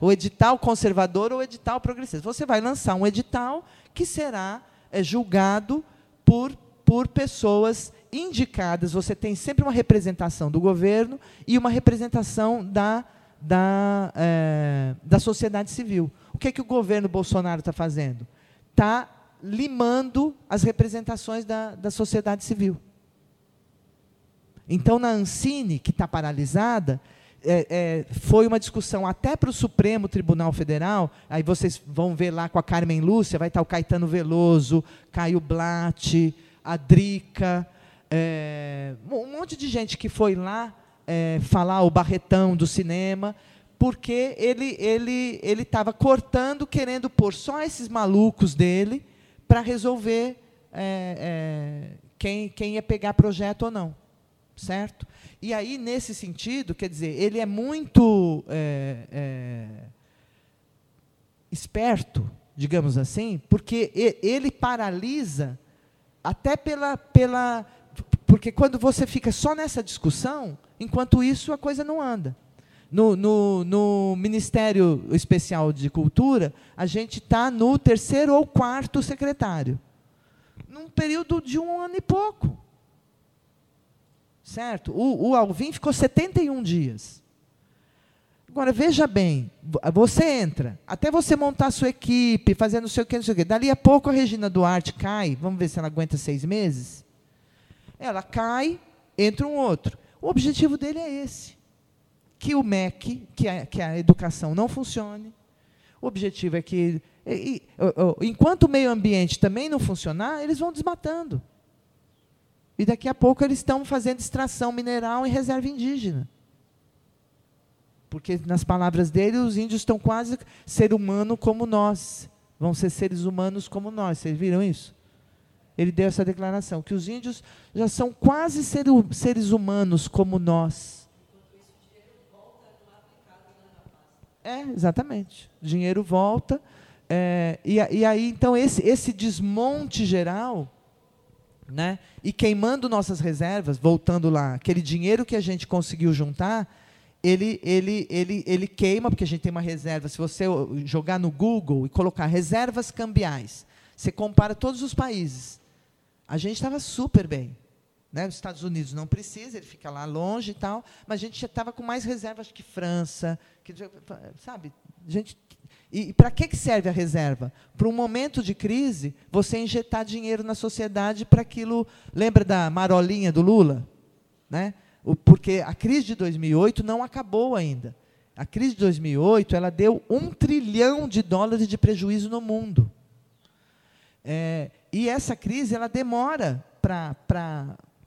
o edital conservador ou o edital progressista. Você vai lançar um edital que será é, julgado por, por pessoas indicadas. Você tem sempre uma representação do governo e uma representação da, da, é, da sociedade civil. O que, é que o governo Bolsonaro está fazendo? Está limando as representações da, da sociedade civil. Então, na Ancine, que está paralisada, é, é, foi uma discussão até para o Supremo Tribunal Federal. Aí vocês vão ver lá com a Carmen Lúcia, vai estar o Caetano Veloso, Caio Blatt, a Drica, é, um monte de gente que foi lá é, falar o barretão do cinema, porque ele ele ele estava cortando, querendo pôr só esses malucos dele para resolver é, é, quem, quem ia pegar projeto ou não certo? E aí, nesse sentido, quer dizer, ele é muito é, é, esperto, digamos assim, porque ele paralisa até pela, pela. Porque quando você fica só nessa discussão, enquanto isso a coisa não anda. No, no, no Ministério Especial de Cultura, a gente está no terceiro ou quarto secretário. Num período de um ano e pouco. Certo? O, o Alvin ficou 71 dias. Agora, veja bem, você entra, até você montar a sua equipe, fazendo não sei o que, não sei o que. Dali a pouco a Regina Duarte cai, vamos ver se ela aguenta seis meses. Ela cai, entra um outro. O objetivo dele é esse. Que o MEC, que a, que a educação não funcione. O objetivo é que, e, e, enquanto o meio ambiente também não funcionar, eles vão desmatando. E daqui a pouco eles estão fazendo extração mineral em reserva indígena. Porque, nas palavras dele, os índios estão quase ser humano como nós. Vão ser seres humanos como nós. Vocês viram isso? Ele deu essa declaração, que os índios já são quase ser, seres humanos como nós. É, exatamente. O dinheiro volta. É, e, e aí, então, esse, esse desmonte geral né? E queimando nossas reservas, voltando lá, aquele dinheiro que a gente conseguiu juntar, ele, ele, ele, ele queima, porque a gente tem uma reserva. Se você jogar no Google e colocar reservas cambiais, você compara todos os países. A gente estava super bem. Né? Os Estados Unidos não precisa, ele fica lá longe e tal, mas a gente já estava com mais reservas que França, que, sabe? A gente e para que serve a reserva? Para um momento de crise, você injetar dinheiro na sociedade para aquilo. Lembra da marolinha do Lula? Né? Porque a crise de 2008 não acabou ainda. A crise de 2008 ela deu um trilhão de dólares de prejuízo no mundo. É, e essa crise ela demora para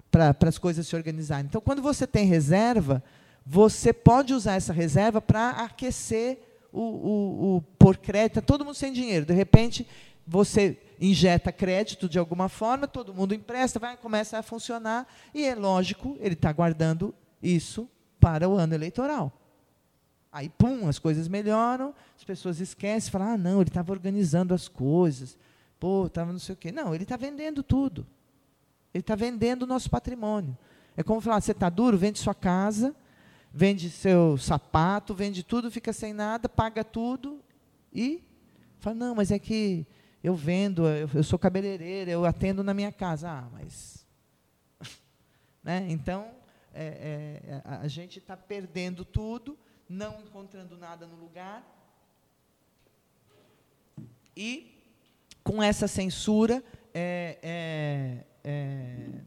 pra, as coisas se organizarem. Então, quando você tem reserva, você pode usar essa reserva para aquecer o, o, o por crédito, todo mundo sem dinheiro. De repente, você injeta crédito de alguma forma, todo mundo empresta, vai começa a funcionar e é lógico, ele está guardando isso para o ano eleitoral. Aí, pum, as coisas melhoram, as pessoas esquecem, falam, ah, não, ele estava organizando as coisas, pô, estava não sei o quê. Não, ele está vendendo tudo. Ele está vendendo o nosso patrimônio. É como falar, você está duro, vende sua casa, vende seu sapato, vende tudo, fica sem nada, paga tudo e fala, não, mas é que eu vendo, eu, eu sou cabeleireira, eu atendo na minha casa. Ah, mas. *laughs* né? Então, é, é, a gente está perdendo tudo, não encontrando nada no lugar. E, com essa censura, é, é, é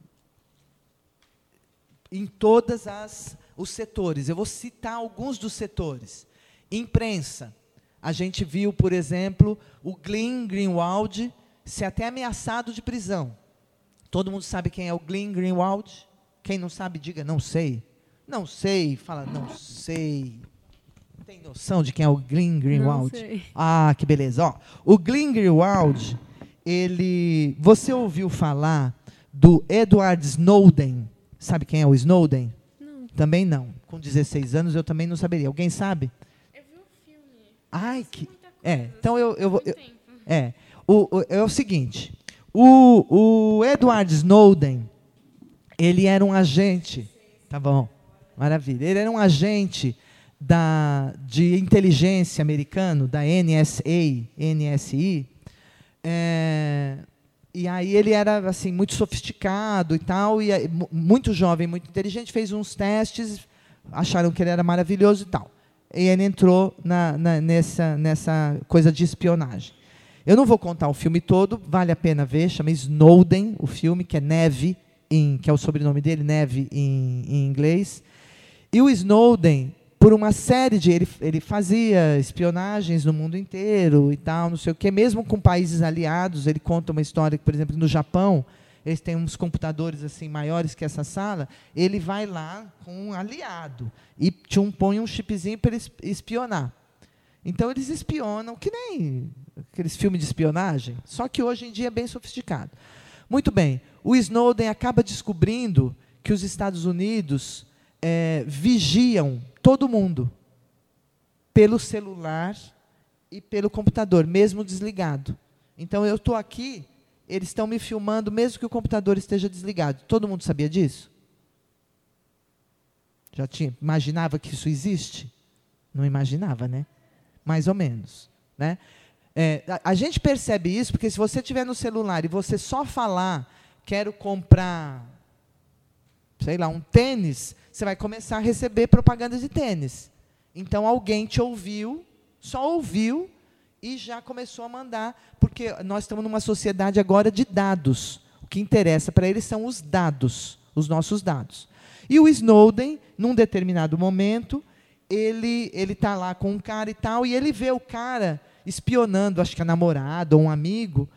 em todas as os setores. Eu vou citar alguns dos setores. Imprensa. A gente viu, por exemplo, o Glenn Greenwald ser até ameaçado de prisão. Todo mundo sabe quem é o Glenn Greenwald? Quem não sabe, diga, não sei. Não sei, fala, não sei. Tem noção de quem é o Glenn Greenwald? Não sei. Ah, que beleza. Ó, o Glenn Greenwald, ele, você ouviu falar do Edward Snowden? Sabe quem é o Snowden? Também não. Com 16 anos eu também não saberia. Alguém sabe? Eu vi um filme. Ai, que. Muita coisa, É, então eu, eu, eu, é. O, o- é o seguinte: o, o Edward Snowden, ele era um agente. Tá bom, maravilha. Ele era um agente da, de inteligência americano, da NSA, NSI. É, e aí ele era assim muito sofisticado e tal, e muito jovem, muito inteligente, fez uns testes, acharam que ele era maravilhoso e tal. E ele entrou na, na- nessa, nessa coisa de espionagem. Eu não vou contar o filme todo, vale a pena ver, chama Snowden, o filme, que é Neve, em, que é o sobrenome dele, Neve em, em inglês. E o Snowden, por uma série de. Ele, ele fazia espionagens no mundo inteiro e tal, não sei o quê, mesmo com países aliados. Ele conta uma história que, por exemplo, no Japão, eles têm uns computadores assim maiores que essa sala. Ele vai lá com um aliado e te um, põe um chipzinho para ele es- espionar. Então eles espionam, que nem aqueles filmes de espionagem, só que hoje em dia é bem sofisticado. Muito bem, o Snowden acaba descobrindo que os Estados Unidos eh, vigiam todo mundo pelo celular e pelo computador, mesmo desligado. Então eu estou aqui, eles estão me filmando mesmo que o computador esteja desligado. Todo mundo sabia disso? Já tinha, imaginava que isso existe? Não imaginava, né? Mais ou menos, né? É, a, a gente percebe isso porque se você tiver no celular e você só falar, quero comprar, sei lá, um tênis, você vai começar a receber propaganda de tênis. Então alguém te ouviu, só ouviu e já começou a mandar, porque nós estamos numa sociedade agora de dados. O que interessa para eles são os dados, os nossos dados. E o Snowden, num determinado momento, ele ele está lá com um cara e tal, e ele vê o cara espionando, acho que a namorada ou um amigo,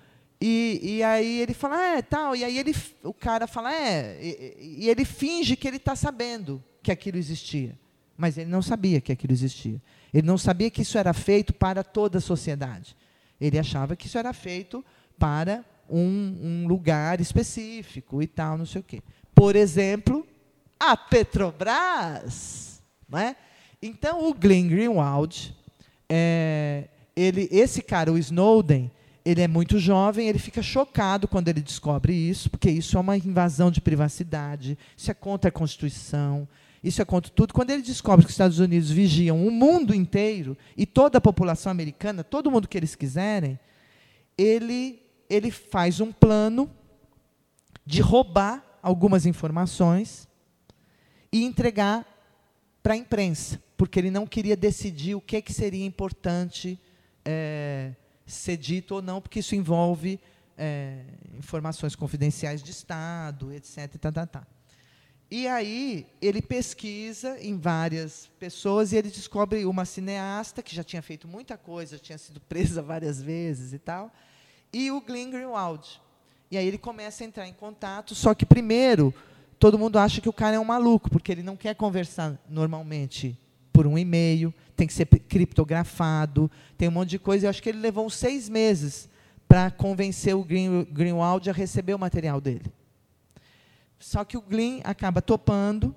e, e aí ele fala, é, tal, e aí ele, o cara fala, é, e, e ele finge que ele está sabendo que aquilo existia, mas ele não sabia que aquilo existia. Ele não sabia que isso era feito para toda a sociedade. Ele achava que isso era feito para um, um lugar específico e tal, não sei o quê. Por exemplo, a Petrobras. Não é? Então, o Glenn Greenwald, é, ele, esse cara, o Snowden, ele é muito jovem, ele fica chocado quando ele descobre isso, porque isso é uma invasão de privacidade, isso é contra a Constituição, isso é contra tudo. Quando ele descobre que os Estados Unidos vigiam o mundo inteiro e toda a população americana, todo mundo que eles quiserem, ele, ele faz um plano de roubar algumas informações e entregar para a imprensa, porque ele não queria decidir o que, que seria importante é, ser dito ou não, porque isso envolve é, informações confidenciais de Estado, etc. Tá, tá, tá. E aí ele pesquisa em várias pessoas e ele descobre uma cineasta que já tinha feito muita coisa, tinha sido *laughs* presa várias vezes e tal, e o Glenn Greenwald. E aí ele começa a entrar em contato, só que primeiro todo mundo acha que o cara é um maluco, porque ele não quer conversar normalmente por um e-mail, tem que ser criptografado, tem um monte de coisa. Eu acho que ele levou uns seis meses para convencer o Green, Greenwald a receber o material dele. Só que o Glenn acaba topando,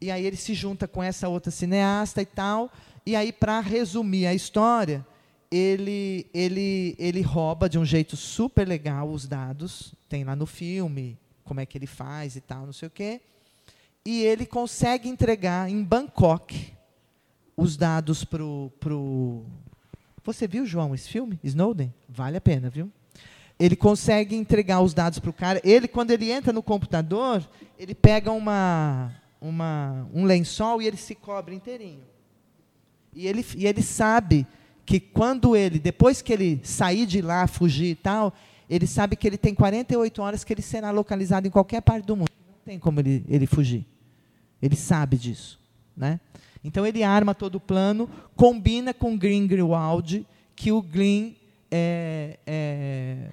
e aí ele se junta com essa outra cineasta e tal, e aí, para resumir a história, ele, ele, ele rouba de um jeito super legal os dados, tem lá no filme como é que ele faz e tal, não sei o quê, e ele consegue entregar em Bangkok os dados para o. Pro... Você viu, João, esse filme? Snowden? Vale a pena, viu? Ele consegue entregar os dados para o cara. Ele, quando ele entra no computador, ele pega uma, uma, um lençol e ele se cobre inteirinho. E ele, e ele sabe que quando ele, depois que ele sair de lá, fugir e tal, ele sabe que ele tem 48 horas que ele será localizado em qualquer parte do mundo. Não tem como ele, ele fugir. Ele sabe disso. Né? Então ele arma todo o plano, combina com Green Greenwald, que o Green é, é,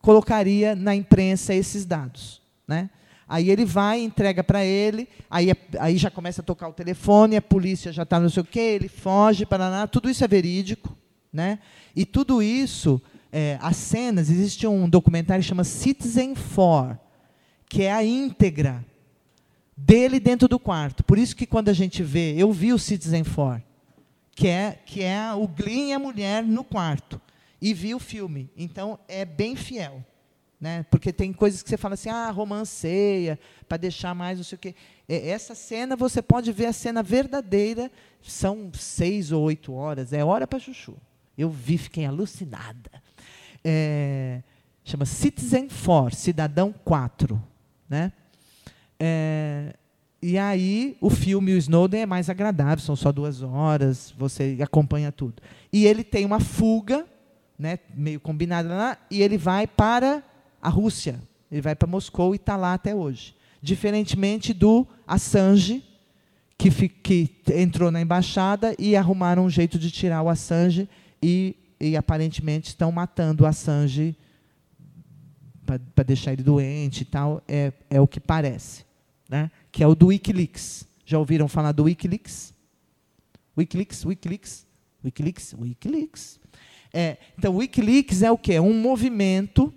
colocaria na imprensa esses dados. Né? Aí ele vai, entrega para ele, aí, aí já começa a tocar o telefone, a polícia já está não sei o quê, ele foge, para lá, tudo isso é verídico. Né? E tudo isso é, as cenas, existe um documentário que chama Citizen 4, que é a íntegra dele dentro do quarto. Por isso que quando a gente vê, eu vi o Citizen 4, que é, que é o Glenn e a mulher no quarto, e vi o filme. Então, é bem fiel. Né? Porque tem coisas que você fala assim, ah, romanceia, para deixar mais não sei o quê. É, essa cena, você pode ver a cena verdadeira, são seis ou oito horas, é hora para chuchu. Eu vi, fiquei alucinada. É, chama Citizen 4, Cidadão 4. Né? É, e aí, o filme o Snowden é mais agradável, são só duas horas, você acompanha tudo. E ele tem uma fuga, né, meio combinada lá, e ele vai para a Rússia. Ele vai para Moscou e está lá até hoje. Diferentemente do Assange, que, que, entrou na embaixada e arrumaram um jeito de tirar o Assange e, e aparentemente estão matando o Assange para deixar ele doente e tal. É, é o que parece né, que é o do Wikileaks. Já ouviram falar do Wikileaks? Wikileaks, Wikileaks, Wikileaks, Wikileaks. É, então, o Wikileaks é o quê? Um movimento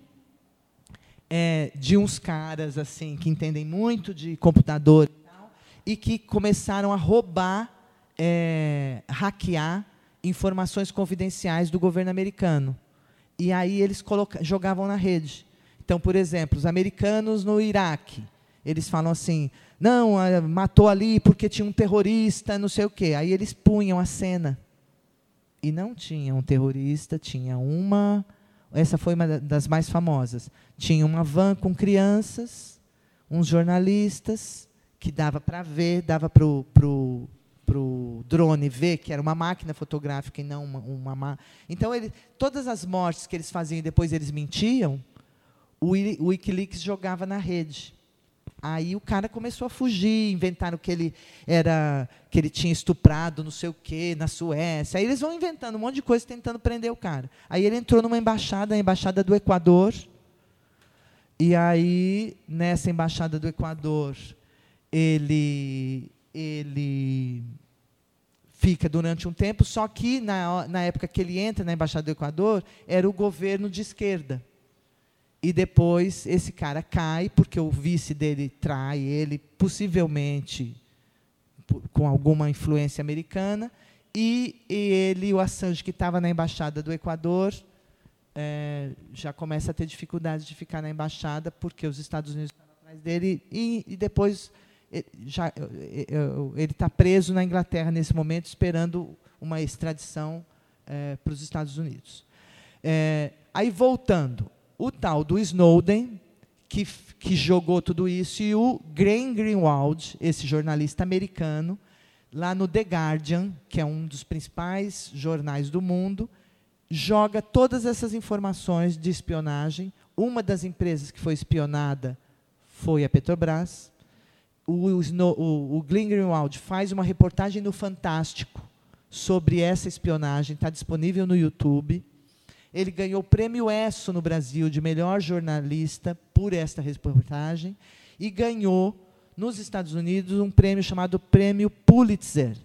é, de uns caras assim que entendem muito de computador e, tal, e que começaram a roubar, é, hackear informações confidenciais do governo americano. E aí eles jogavam na rede. Então, por exemplo, os americanos no Iraque eles falam assim: não, matou ali porque tinha um terrorista, não sei o quê. Aí eles punham a cena. E não tinha um terrorista, tinha uma. Essa foi uma das mais famosas. Tinha uma van com crianças, uns jornalistas, que dava para ver, dava para o pro, pro drone ver que era uma máquina fotográfica e não uma. uma então, ele, todas as mortes que eles faziam e depois eles mentiam, o Wikileaks jogava na rede. Aí o cara começou a fugir, inventaram que ele era que ele tinha estuprado, não sei o quê, na Suécia. Aí eles vão inventando um monte de coisa tentando prender o cara. Aí ele entrou numa embaixada, a embaixada do Equador. E aí nessa embaixada do Equador, ele ele fica durante um tempo, só que na, na época que ele entra na embaixada do Equador, era o governo de esquerda. E depois esse cara cai, porque o vice dele trai ele, possivelmente com alguma influência americana. E, e ele, o Assange, que estava na embaixada do Equador, é, já começa a ter dificuldade de ficar na embaixada, porque os Estados Unidos estão atrás dele. E, e depois já ele está preso na Inglaterra nesse momento, esperando uma extradição é, para os Estados Unidos. É, aí voltando, o tal do Snowden, que, que jogou tudo isso, e o Graham Greenwald, esse jornalista americano, lá no The Guardian, que é um dos principais jornais do mundo, joga todas essas informações de espionagem. Uma das empresas que foi espionada foi a Petrobras. O, o, o Glenn Greenwald faz uma reportagem no Fantástico sobre essa espionagem, está disponível no YouTube. Ele ganhou o prêmio ESSO no Brasil de melhor jornalista por esta reportagem e ganhou nos Estados Unidos um prêmio chamado Prêmio Pulitzer,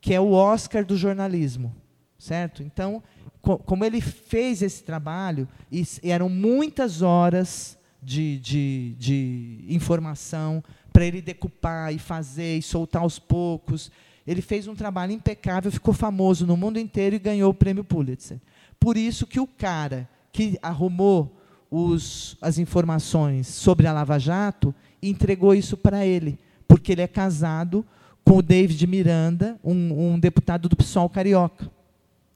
que é o Oscar do jornalismo, certo? Então, co como ele fez esse trabalho, e eram muitas horas de, de, de informação para ele decupar e fazer e soltar aos poucos. Ele fez um trabalho impecável, ficou famoso no mundo inteiro e ganhou o prêmio Pulitzer. Por isso que o cara que arrumou os, as informações sobre a Lava Jato entregou isso para ele, porque ele é casado com o David Miranda, um, um deputado do PSOL carioca.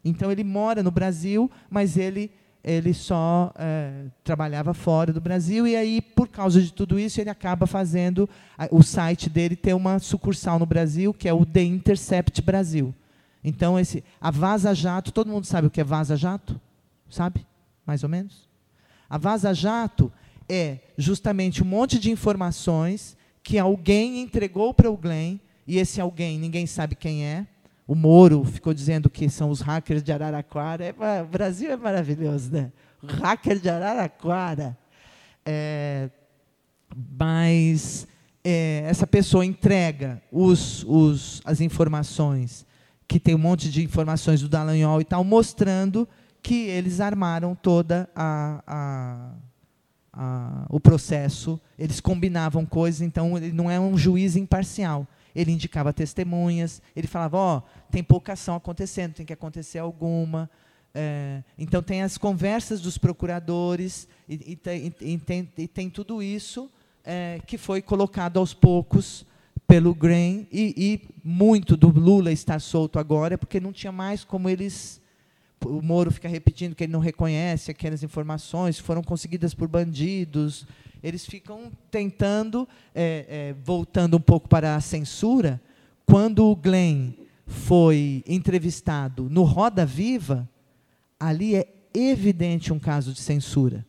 Então ele mora no Brasil, mas ele ele só é, trabalhava fora do Brasil e aí por causa de tudo isso ele acaba fazendo o site dele ter uma sucursal no Brasil que é o The Intercept Brasil. Então, esse, a Vaza Jato, todo mundo sabe o que é Vaza Jato? Sabe? Mais ou menos? A Vaza Jato é justamente um monte de informações que alguém entregou para o Glenn, e esse alguém ninguém sabe quem é. O Moro ficou dizendo que são os hackers de Araraquara. É, o Brasil é maravilhoso, né? O hacker de Araraquara. É, mas é, essa pessoa entrega os, os, as informações que tem um monte de informações do Dallagnol e tal, mostrando que eles armaram toda a, a, a, o processo, eles combinavam coisas, então ele não é um juiz imparcial. Ele indicava testemunhas, ele falava, ó, oh, tem pouca ação acontecendo, tem que acontecer alguma. É, então tem as conversas dos procuradores e, e, tem, e tem, tudo isso é, que foi colocado aos poucos pelo Graham e, e, muito do Lula estar solto agora porque não tinha mais como eles o Moro fica repetindo que ele não reconhece aquelas informações foram conseguidas por bandidos eles ficam tentando é, é, voltando um pouco para a censura quando o Glenn foi entrevistado no Roda Viva ali é evidente um caso de censura.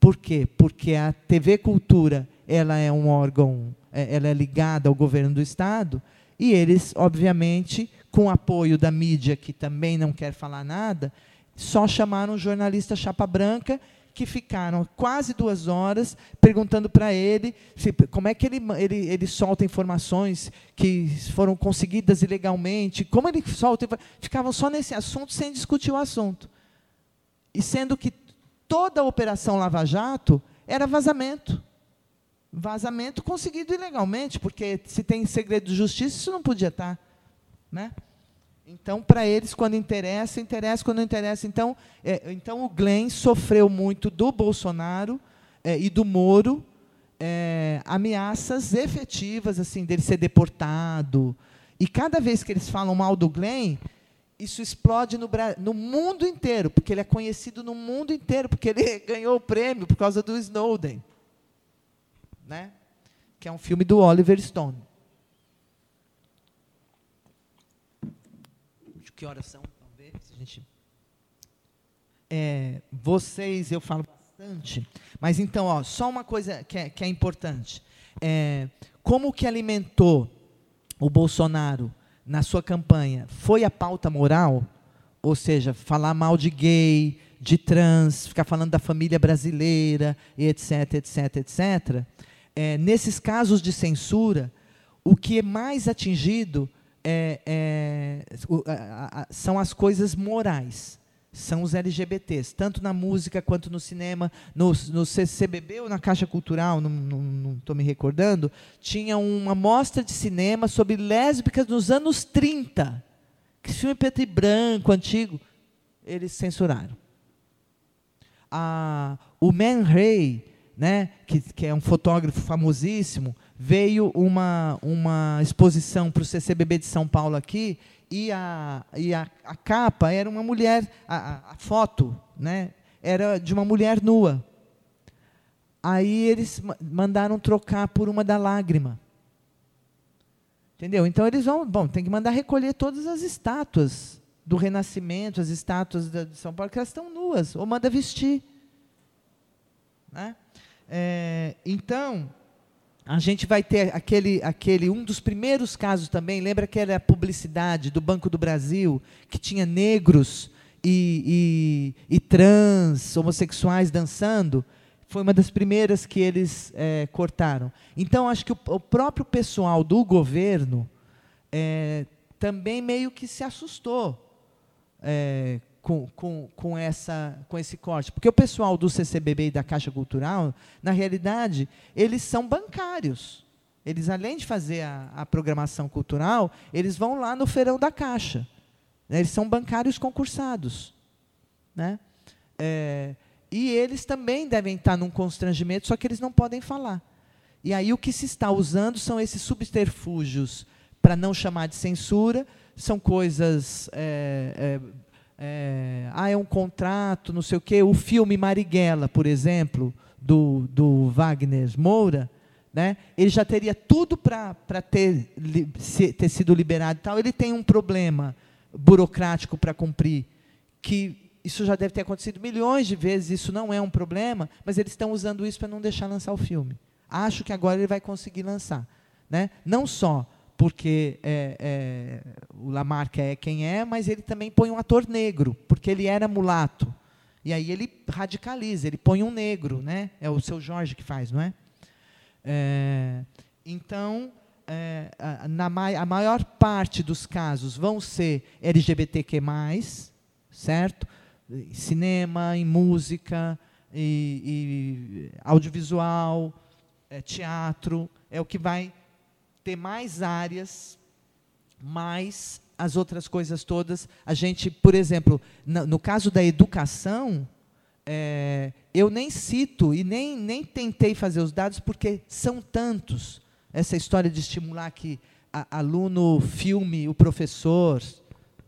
Por quê? Porque a TV Cultura ela é um órgão, ela é ligada ao governo do Estado, e eles, obviamente, com apoio da mídia, que também não quer falar nada, só chamaram um jornalista chapa branca, que ficaram quase duas horas perguntando para ele se, como é que ele, ele, ele solta informações que foram conseguidas ilegalmente, como ele solta. Ficavam só nesse assunto sem discutir o assunto. E sendo que toda a operação Lava Jato era vazamento. Vazamento conseguido ilegalmente, porque se tem segredo de justiça, isso não podia estar. Né? Então, para eles, quando interessa, interessa, quando não interessa. Então, é, então o Glenn sofreu muito do Bolsonaro é, e do Moro é, ameaças efetivas, assim, dele ser deportado. E cada vez que eles falam mal do Glenn, isso explode no, no, mundo inteiro, porque ele é conhecido no mundo inteiro, porque ele *laughs* ganhou o prêmio por causa do Snowden, né? que é um filme do Oliver Stone. Que horas são? Vamos ver se a gente. É, vocês, eu falo bastante, mas então, ó, só uma coisa que é, que é importante. É, como que alimentou o Bolsonaro na sua campanha foi a pauta moral, ou seja, falar mal de gay, de trans, ficar falando da família brasileira, etc, etc, etc. É, nesses casos de censura, o que é mais atingido é, é, são as coisas morais são os LGBTs, tanto na música quanto no cinema, no, no CCBB ou na Caixa Cultural, não estou me recordando, tinha uma mostra de cinema sobre lésbicas nos anos 30. Que filme preto e branco, antigo, eles censuraram. O Man Ray, né, que, que é um fotógrafo famosíssimo, veio uma, uma exposição para o CCBB de São Paulo aqui, e a, e a, a capa era uma mulher, a, a, foto né, era de uma mulher nua. Aí eles mandaram trocar por uma da lágrima. Entendeu? Então eles vão, bom, tem que mandar recolher todas as estátuas do Renascimento, as estátuas de São Paulo, que elas estão nuas, ou manda vestir. Né? É, então, a gente vai ter aquele, aquele um dos primeiros casos também, lembra que era a publicidade do Banco do Brasil, que tinha negros e, e, e trans, homossexuais dançando? Foi uma das primeiras que eles é, cortaram. Então, acho que o, o, próprio pessoal do governo é, também meio que se assustou é, com, com, com, essa, com esse corte. Porque o pessoal do CCBB e da Caixa Cultural, na realidade, eles são bancários. Eles, além de fazer a, a programação cultural, eles vão lá no feirão da Caixa. Né? Eles são bancários concursados. Né? É, e eles também devem estar num constrangimento, só que eles não podem falar. E aí o que se está usando são esses subterfúgios para não chamar de censura, são coisas é, é, é, ah, é um contrato, não sei o quê. O filme Marighella, por exemplo, do, do Wagner Moura, né, ele já teria tudo para ter, ter sido liberado e tal. Ele tem um problema burocrático para cumprir, que isso já deve ter acontecido milhões de vezes, isso não é um problema, mas eles estão usando isso para não deixar lançar o filme. Acho que agora ele vai conseguir lançar. Né? Não só porque é, é, o Lamarck é quem é, mas ele também põe um ator negro, porque ele era mulato. E aí ele radicaliza, ele põe um negro, né? É o seu Jorge que faz, não é? é então, é, a, na, a maior parte dos casos vão ser LGBTQ+, certo? em cinema, em música, e, e audiovisual, é, teatro, é o que vai ter mais áreas, mais as outras coisas todas. A gente, por exemplo, no, no caso da educação, é, eu nem cito e nem, nem tentei fazer os dados porque são tantos. Essa história de estimular que a, aluno filme o professor,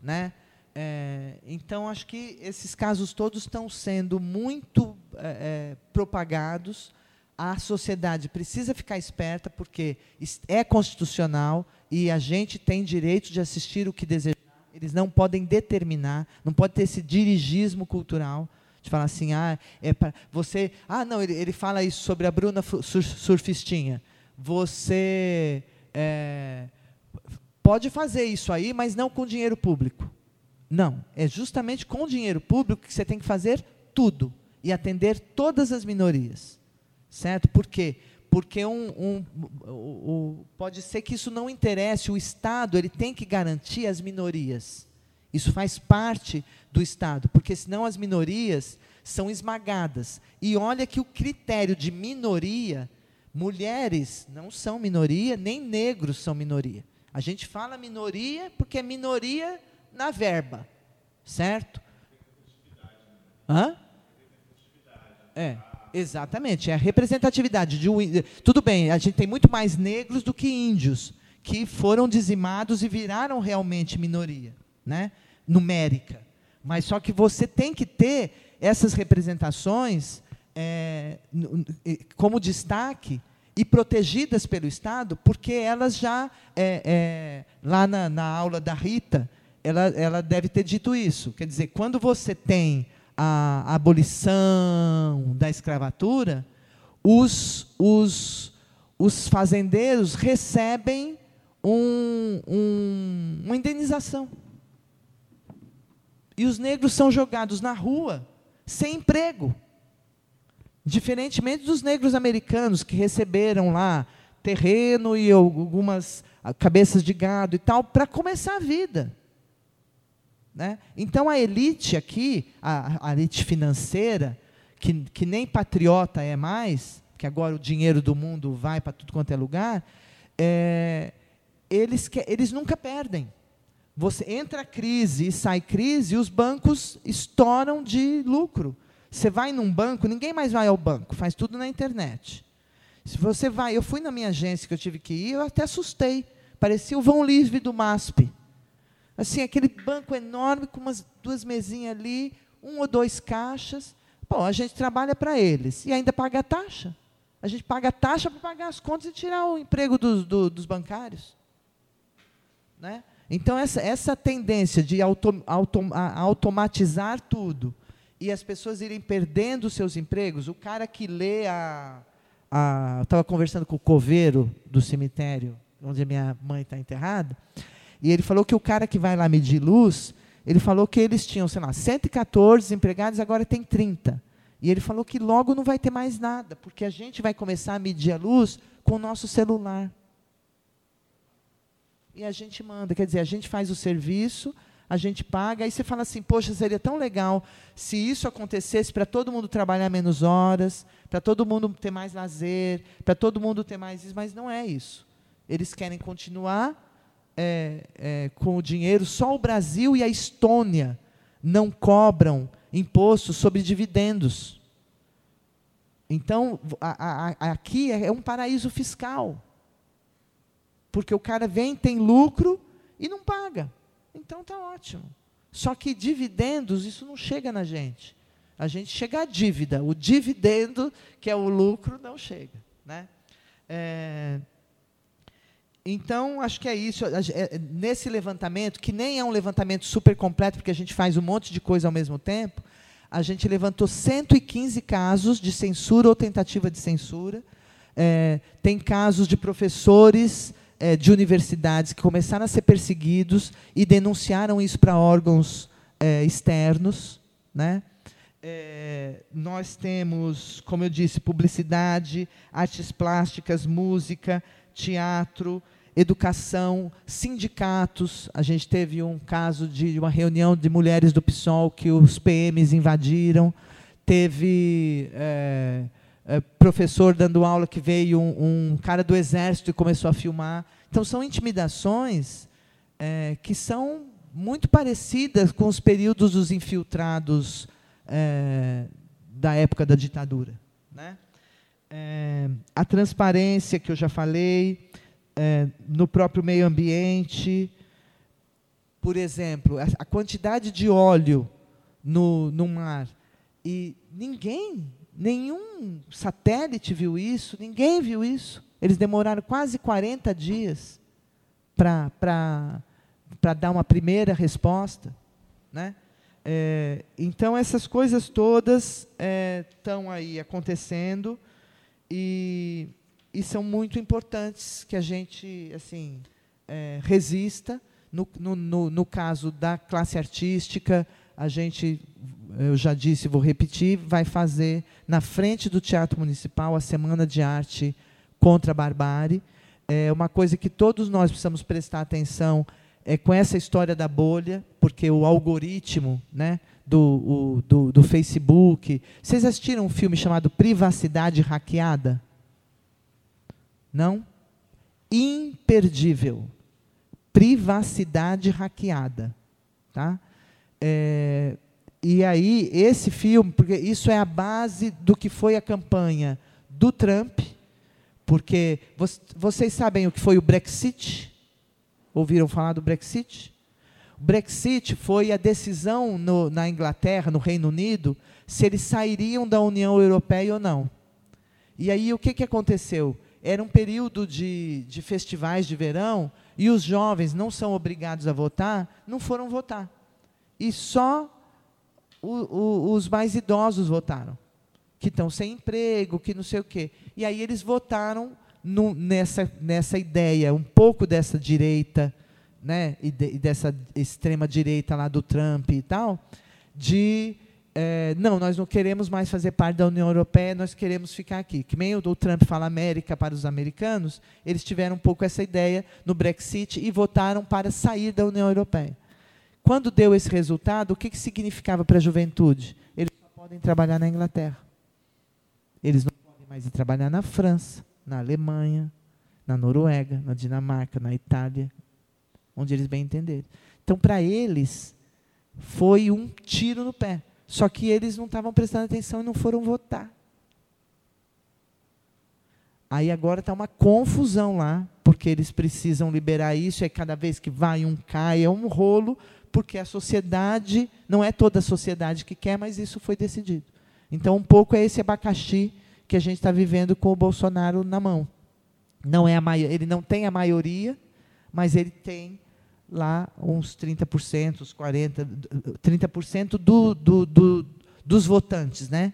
né? É, então acho que esses casos todos estão sendo muito é, é propagados. A sociedade precisa ficar esperta porque é constitucional e a gente tem direito de assistir o que desejar. Eles não podem determinar, não pode ter esse dirigismo cultural de falar assim, ah, é para você, ah, não, ele, ele fala isso sobre a Bruna surfistinha. Você é, pode fazer isso aí, mas não com dinheiro público. Não, é justamente com dinheiro público que você tem que fazer tudo e atender todas as minorias, certo? Por quê? Porque um, um, um, pode ser que isso não interesse o Estado, ele tem que garantir as minorias. Isso faz parte do Estado, porque senão as minorias são esmagadas. E olha que o critério de minoria, mulheres não são minoria, nem negros são minoria. A gente fala minoria porque é minoria na verba, certo? Hã? É, exatamente. É a representatividade. De, tudo bem, a gente tem muito mais negros do que índios, que foram dizimados e viraram realmente minoria. Né? numérica. Mas só que você tem que ter essas representações é, como destaque e protegidas pelo Estado, porque elas já, é, é, lá na, na, aula da Rita, ela, ela deve ter dito isso. Quer dizer, quando você tem a, abolição da escravatura, os, os, os fazendeiros recebem um, um, uma indenização. E os negros são jogados na rua sem emprego. Diferentemente dos negros americanos que receberam lá terreno e algumas cabeças de gado e tal para começar a vida. Né? Então a elite aqui, a, a elite financeira, que, que, nem patriota é mais, que agora o dinheiro do mundo vai para tudo quanto é lugar, é, eles, eles nunca perdem. Você entra crise e sai crise, e os bancos estouram de lucro. Você vai num banco, ninguém mais vai ao banco, faz tudo na internet. Se você vai, eu fui na minha agência que eu tive que ir, eu até assustei. Parecia o vão livre do MASP. Assim, aquele banco enorme com umas duas mesinhas ali, um ou dois caixas. Bom, a gente trabalha para eles e ainda paga a taxa. A gente paga a taxa para pagar as contas e tirar o emprego dos, do, dos bancários. Né? Então, essa, essa tendência de auto, auto, automatizar tudo e as pessoas irem perdendo seus empregos, o cara que lê a. a estava conversando com o coveiro do cemitério, onde a minha mãe está enterrada, e ele falou que o cara que vai lá medir luz, ele falou que eles tinham, sei lá, 114 empregados, agora tem 30. E ele falou que logo não vai ter mais nada, porque a gente vai começar a medir a luz com o nosso celular e a gente manda. Quer dizer, a gente faz o serviço, a gente paga, aí você fala assim, poxa, seria tão legal se isso acontecesse para todo mundo trabalhar menos horas, para todo mundo ter mais lazer, para todo mundo ter mais isso, mas não é isso. Eles querem continuar é, é, com o dinheiro, só o Brasil e a Estônia não cobram imposto sobre dividendos. Então, a, a, aqui é, é um paraíso fiscal. Porque o cara vem, tem lucro e não paga. Então está ótimo. Só que dividendos, isso não chega na gente. A gente chega à dívida. O dividendo, que é o lucro, não chega. Né? É, então, acho que é isso. É, nesse levantamento, que nem é um levantamento super completo, porque a gente faz um monte de coisa ao mesmo tempo, a gente levantou 115 casos de censura ou tentativa de censura. É, tem casos de professores é, de universidades que começaram a ser perseguidos e denunciaram isso para órgãos é, externos. Né? É, nós temos, como eu disse, publicidade, artes plásticas, música, teatro, educação, sindicatos. A gente teve um caso de uma reunião de mulheres do PSOL que os PMs invadiram. Teve é, é, professor dando aula que veio um, um, cara do exército e começou a filmar. Então são intimidações é, que são muito parecidas com os períodos dos infiltrados é, da época da ditadura. Né? É, a transparência que eu já falei, é, no próprio meio ambiente. Por exemplo, a, a quantidade de óleo no, no mar. E ninguém, nenhum satélite viu isso, ninguém viu isso. Eles demoraram quase 40 dias para dar uma primeira resposta. Né? É, então, essas coisas todas estão é, aí acontecendo e e são muito importantes que a gente assim é, resista. No, no, no, caso da classe artística, a gente, eu já disse, vou repetir, vai fazer na frente do Teatro Municipal a Semana de Arte contra a Barbárie. É uma coisa que todos nós precisamos prestar atenção é com essa história da bolha, porque o algoritmo né, do, o, do, do Facebook. Vocês assistiram um filme chamado Privacidade Hackeada? Não? Imperdível. Privacidade hackeada. Tá? É, e aí, esse filme, porque isso é a base do que foi a campanha do Trump, porque vocês sabem o que foi o Brexit? Ouviram falar do Brexit? O Brexit foi a decisão no, na Inglaterra, no Reino Unido, se eles sairiam da União Europeia ou não. E aí o que, que aconteceu? Era um período de, de festivais de verão e os jovens não são obrigados a votar, não foram votar. E só o, o, os mais idosos votaram, que estão sem emprego, que não sei o quê. E aí eles votaram no, nessa, nessa ideia, um pouco dessa direita, né, e, de, e dessa extrema direita lá do Trump e tal, de é, não, nós não queremos mais fazer parte da União Europeia, nós queremos ficar aqui. Que nem o, Trump fala América para os americanos, eles tiveram um pouco essa ideia no Brexit e votaram para sair da União Europeia. Quando deu esse resultado, o que, que significava para a juventude? Eles só podem trabalhar na Inglaterra. Eles não podem mais ir trabalhar na França, na Alemanha, na Noruega, na Dinamarca, na Itália, onde eles bem entenderem. Então, para eles, foi um tiro no pé. Só que eles não estavam prestando atenção e não foram votar. Aí agora está uma confusão lá, porque eles precisam liberar isso, e cada vez que vai um cai, é um rolo, porque a sociedade, não é toda a sociedade que quer, mas isso foi decidido. Então, um pouco é esse abacaxi que a gente está vivendo com o Bolsonaro na mão. Não é a ele não tem a maioria, mas ele tem lá uns 30%, uns 40%, 30% do, do, do, dos votantes, né?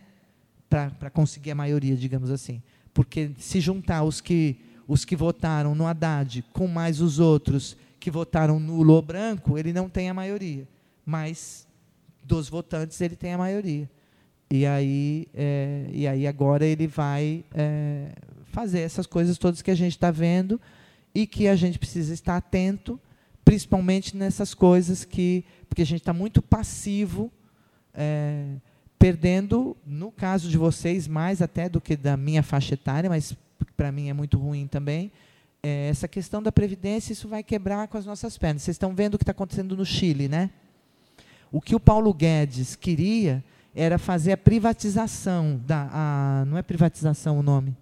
para conseguir a maioria, digamos assim. Porque se juntar os que, os que votaram no Haddad com mais os outros que votaram nulo ou branco, ele não tem a maioria. Mas dos votantes ele tem a maioria. E aí, é, e aí agora ele vai é, fazer essas coisas todas que a gente está vendo e que a gente precisa estar atento principalmente nessas coisas que. Porque a gente está muito passivo, é, perdendo, no caso de vocês, mais até do que da minha faixa etária, mas para mim é muito ruim também. É, essa questão da Previdência, isso vai quebrar com as nossas pernas. Vocês estão vendo o que está acontecendo no Chile, né? O que o Paulo Guedes queria era fazer a privatização da. A, não é privatização o nome?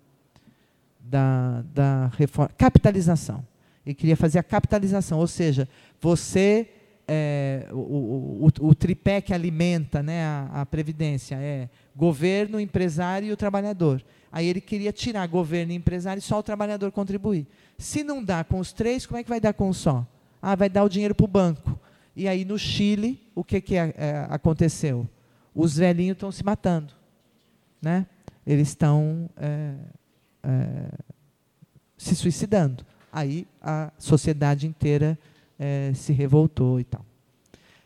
Da, da reforma. Capitalização ele queria fazer a capitalização, ou seja, você é, o, o, o, tripé que alimenta né, a, a, Previdência é governo, empresário e o trabalhador. Aí ele queria tirar governo e empresário e só o trabalhador contribuir. Se não dá com os três, como é que vai dar com um só? Ah, vai dar o dinheiro para o banco. E aí no Chile, o que, que é, é, aconteceu? Os velhinhos estão se matando. Né? Eles estão é, é, se suicidando aí a sociedade inteira é, se revoltou e tal.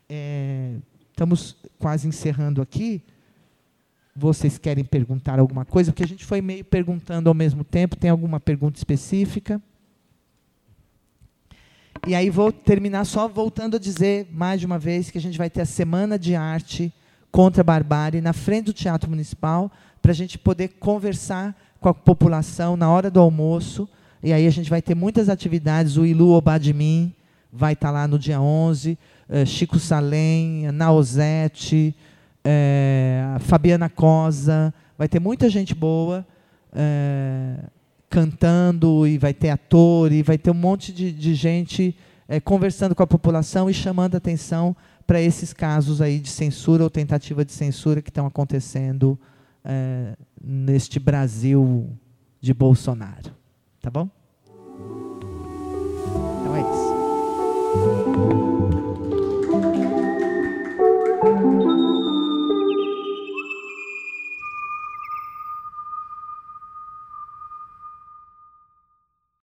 É, estamos quase encerrando aqui. Vocês querem perguntar alguma coisa? Porque a gente foi meio perguntando ao mesmo tempo. Tem alguma pergunta específica? E aí vou terminar só voltando a dizer mais de uma vez que a gente vai ter a Semana de Arte contra a Barbárie na frente do Teatro Municipal, para a gente poder conversar com a população na hora do almoço. E aí a gente vai ter muitas atividades. O Ilu Obadmin vai estar lá no dia 11, eh, Chico Salem, Naozete, eh, Fabiana Cosa. Vai ter muita gente boa eh, cantando, e vai ter ator, e vai ter um monte de, de gente conversando com a população e chamando atenção para esses casos aí de censura ou tentativa de censura que estão acontecendo neste Brasil de Bolsonaro. Tá bom?